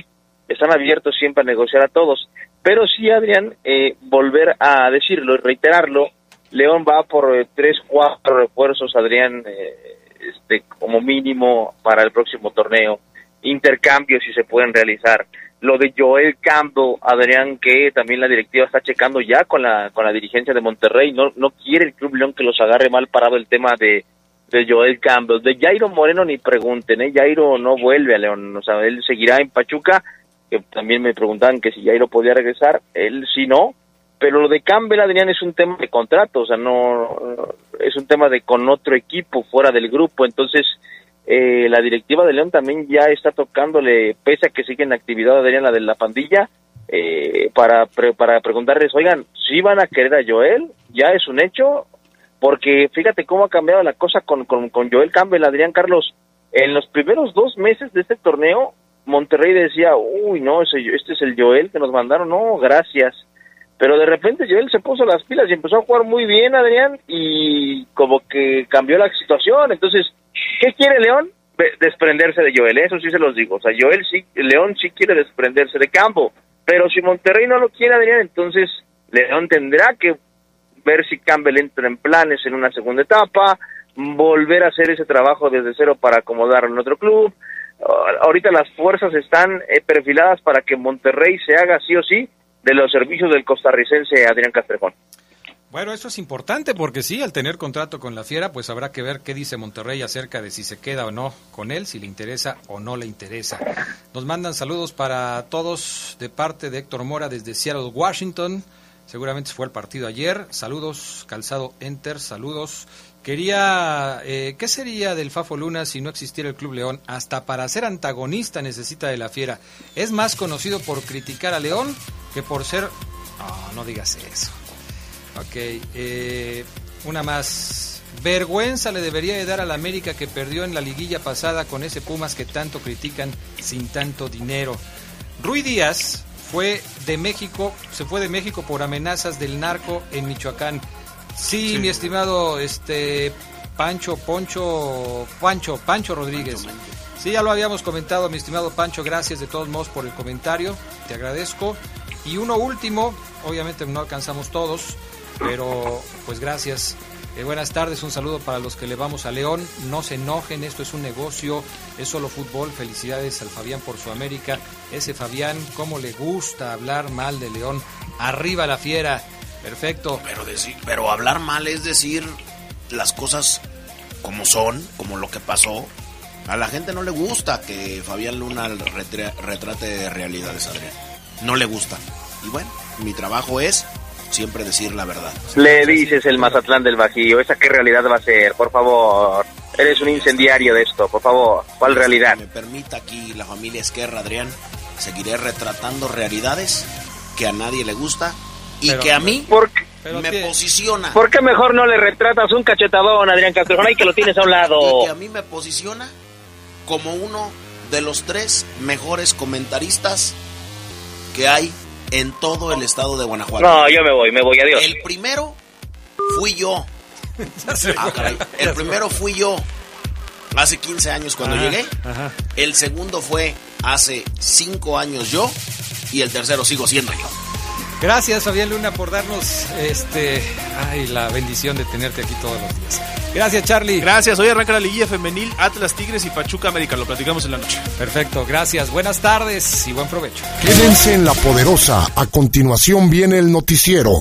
están abiertos siempre a negociar a todos. Pero sí, Adrián, eh, volver a decirlo y reiterarlo, León va por eh, tres, cuatro refuerzos, Adrián, eh, este, como mínimo para el próximo torneo. Intercambios si se pueden realizar. Lo de Joel Campbell, Adrián, que también la directiva está checando ya con la, con la dirigencia de Monterrey. No, no quiere el Club León que los agarre mal parado el tema de, de Joel Campbell. De Jairo Moreno ni pregunten, ¿eh? Jairo no vuelve a León. O sea, él seguirá en Pachuca, que también me preguntaban que si Jairo podía regresar. Él sí no. Pero lo de Campbell, Adrián, es un tema de contrato, o sea, no, es un tema de con otro equipo fuera del grupo. Entonces, eh, la directiva de León también ya está tocándole, pese a que sigue en actividad, Adrián, la de la pandilla, eh, para, pre- para preguntarles, oigan, si van a querer a Joel, ya es un hecho, porque fíjate cómo ha cambiado la cosa con, con, con Joel Campbell, Adrián Carlos. En los primeros dos meses de este torneo, Monterrey decía, uy, no, ese, este es el Joel que nos mandaron, no, gracias. Pero de repente Joel se puso las pilas y empezó a jugar muy bien, Adrián, y como que cambió la situación. Entonces, ¿qué quiere León? Desprenderse de Joel, eso sí se los digo. O sea, Joel sí, León sí quiere desprenderse de Campo. Pero si Monterrey no lo quiere, Adrián, entonces León tendrá que ver si Campbell entra en planes en una segunda etapa, volver a hacer ese trabajo desde cero para acomodarlo en otro club. Ah, Ahorita las fuerzas están eh, perfiladas para que Monterrey se haga sí o sí de los servicios del costarricense Adrián Castrejón. Bueno, esto es importante porque sí, al tener contrato con la Fiera, pues habrá que ver qué dice Monterrey acerca de si se queda o no con él, si le interesa o no le interesa. Nos mandan saludos para todos de parte de Héctor Mora desde Seattle, Washington. Seguramente fue el partido ayer. Saludos, Calzado Enter, saludos. Quería, eh, ¿qué sería del Fafo Luna si no existiera el Club León? Hasta para ser antagonista necesita de la fiera. Es más conocido por criticar a León que por ser... No, no digas eso. Ok, eh, una más. Vergüenza le debería de dar a la América que perdió en la liguilla pasada con ese Pumas que tanto critican sin tanto dinero. Rui Díaz fue de México, se fue de México por amenazas del narco en Michoacán. Sí, mi estimado este Pancho, Poncho, Pancho, Pancho Rodríguez. Sí, ya lo habíamos comentado, mi estimado Pancho, gracias de todos modos por el comentario, te agradezco. Y uno último, obviamente no alcanzamos todos, pero pues gracias. Eh, buenas tardes, un saludo para los que le vamos a León. No se enojen, esto es un negocio, es solo fútbol. Felicidades al Fabián por su América. Ese Fabián, cómo le gusta hablar mal de León. Arriba la fiera. Perfecto. Pero, decir, pero hablar mal es decir las cosas como son, como lo que pasó. A la gente no le gusta que Fabián Luna retrate realidades, Adrián. No le gusta. Y bueno, mi trabajo es siempre decir la verdad. Le dices el Mazatlán del Bajío, ¿esa qué realidad va a ser? Por favor. Eres un incendiario de esto, por favor. ¿Cuál realidad? me permita aquí la familia Esquerra, Adrián, seguiré retratando realidades que a nadie le gusta y que a mí me posiciona. ¿Por qué mejor no le retratas un cachetadón, Adrián Castrejón, ahí que lo tienes a un lado? Y que a mí me posiciona como uno de los tres mejores comentaristas que hay en todo el estado de Guanajuato. No, yo me voy, me voy, adiós. El primero fui yo. ah, caray. El primero fui yo hace 15 años cuando llegué. El segundo fue hace 5 años yo. Y el tercero sigo siendo yo. Gracias, Fabián Luna, por darnos este, ay, la bendición de tenerte aquí todos los días. Gracias, Charlie. Gracias. Hoy arranca la liguilla femenil Atlas Tigres y Pachuca América. Lo platicamos en la noche. Perfecto. Gracias. Buenas tardes y buen provecho. Quédense en la poderosa. A continuación viene el noticiero.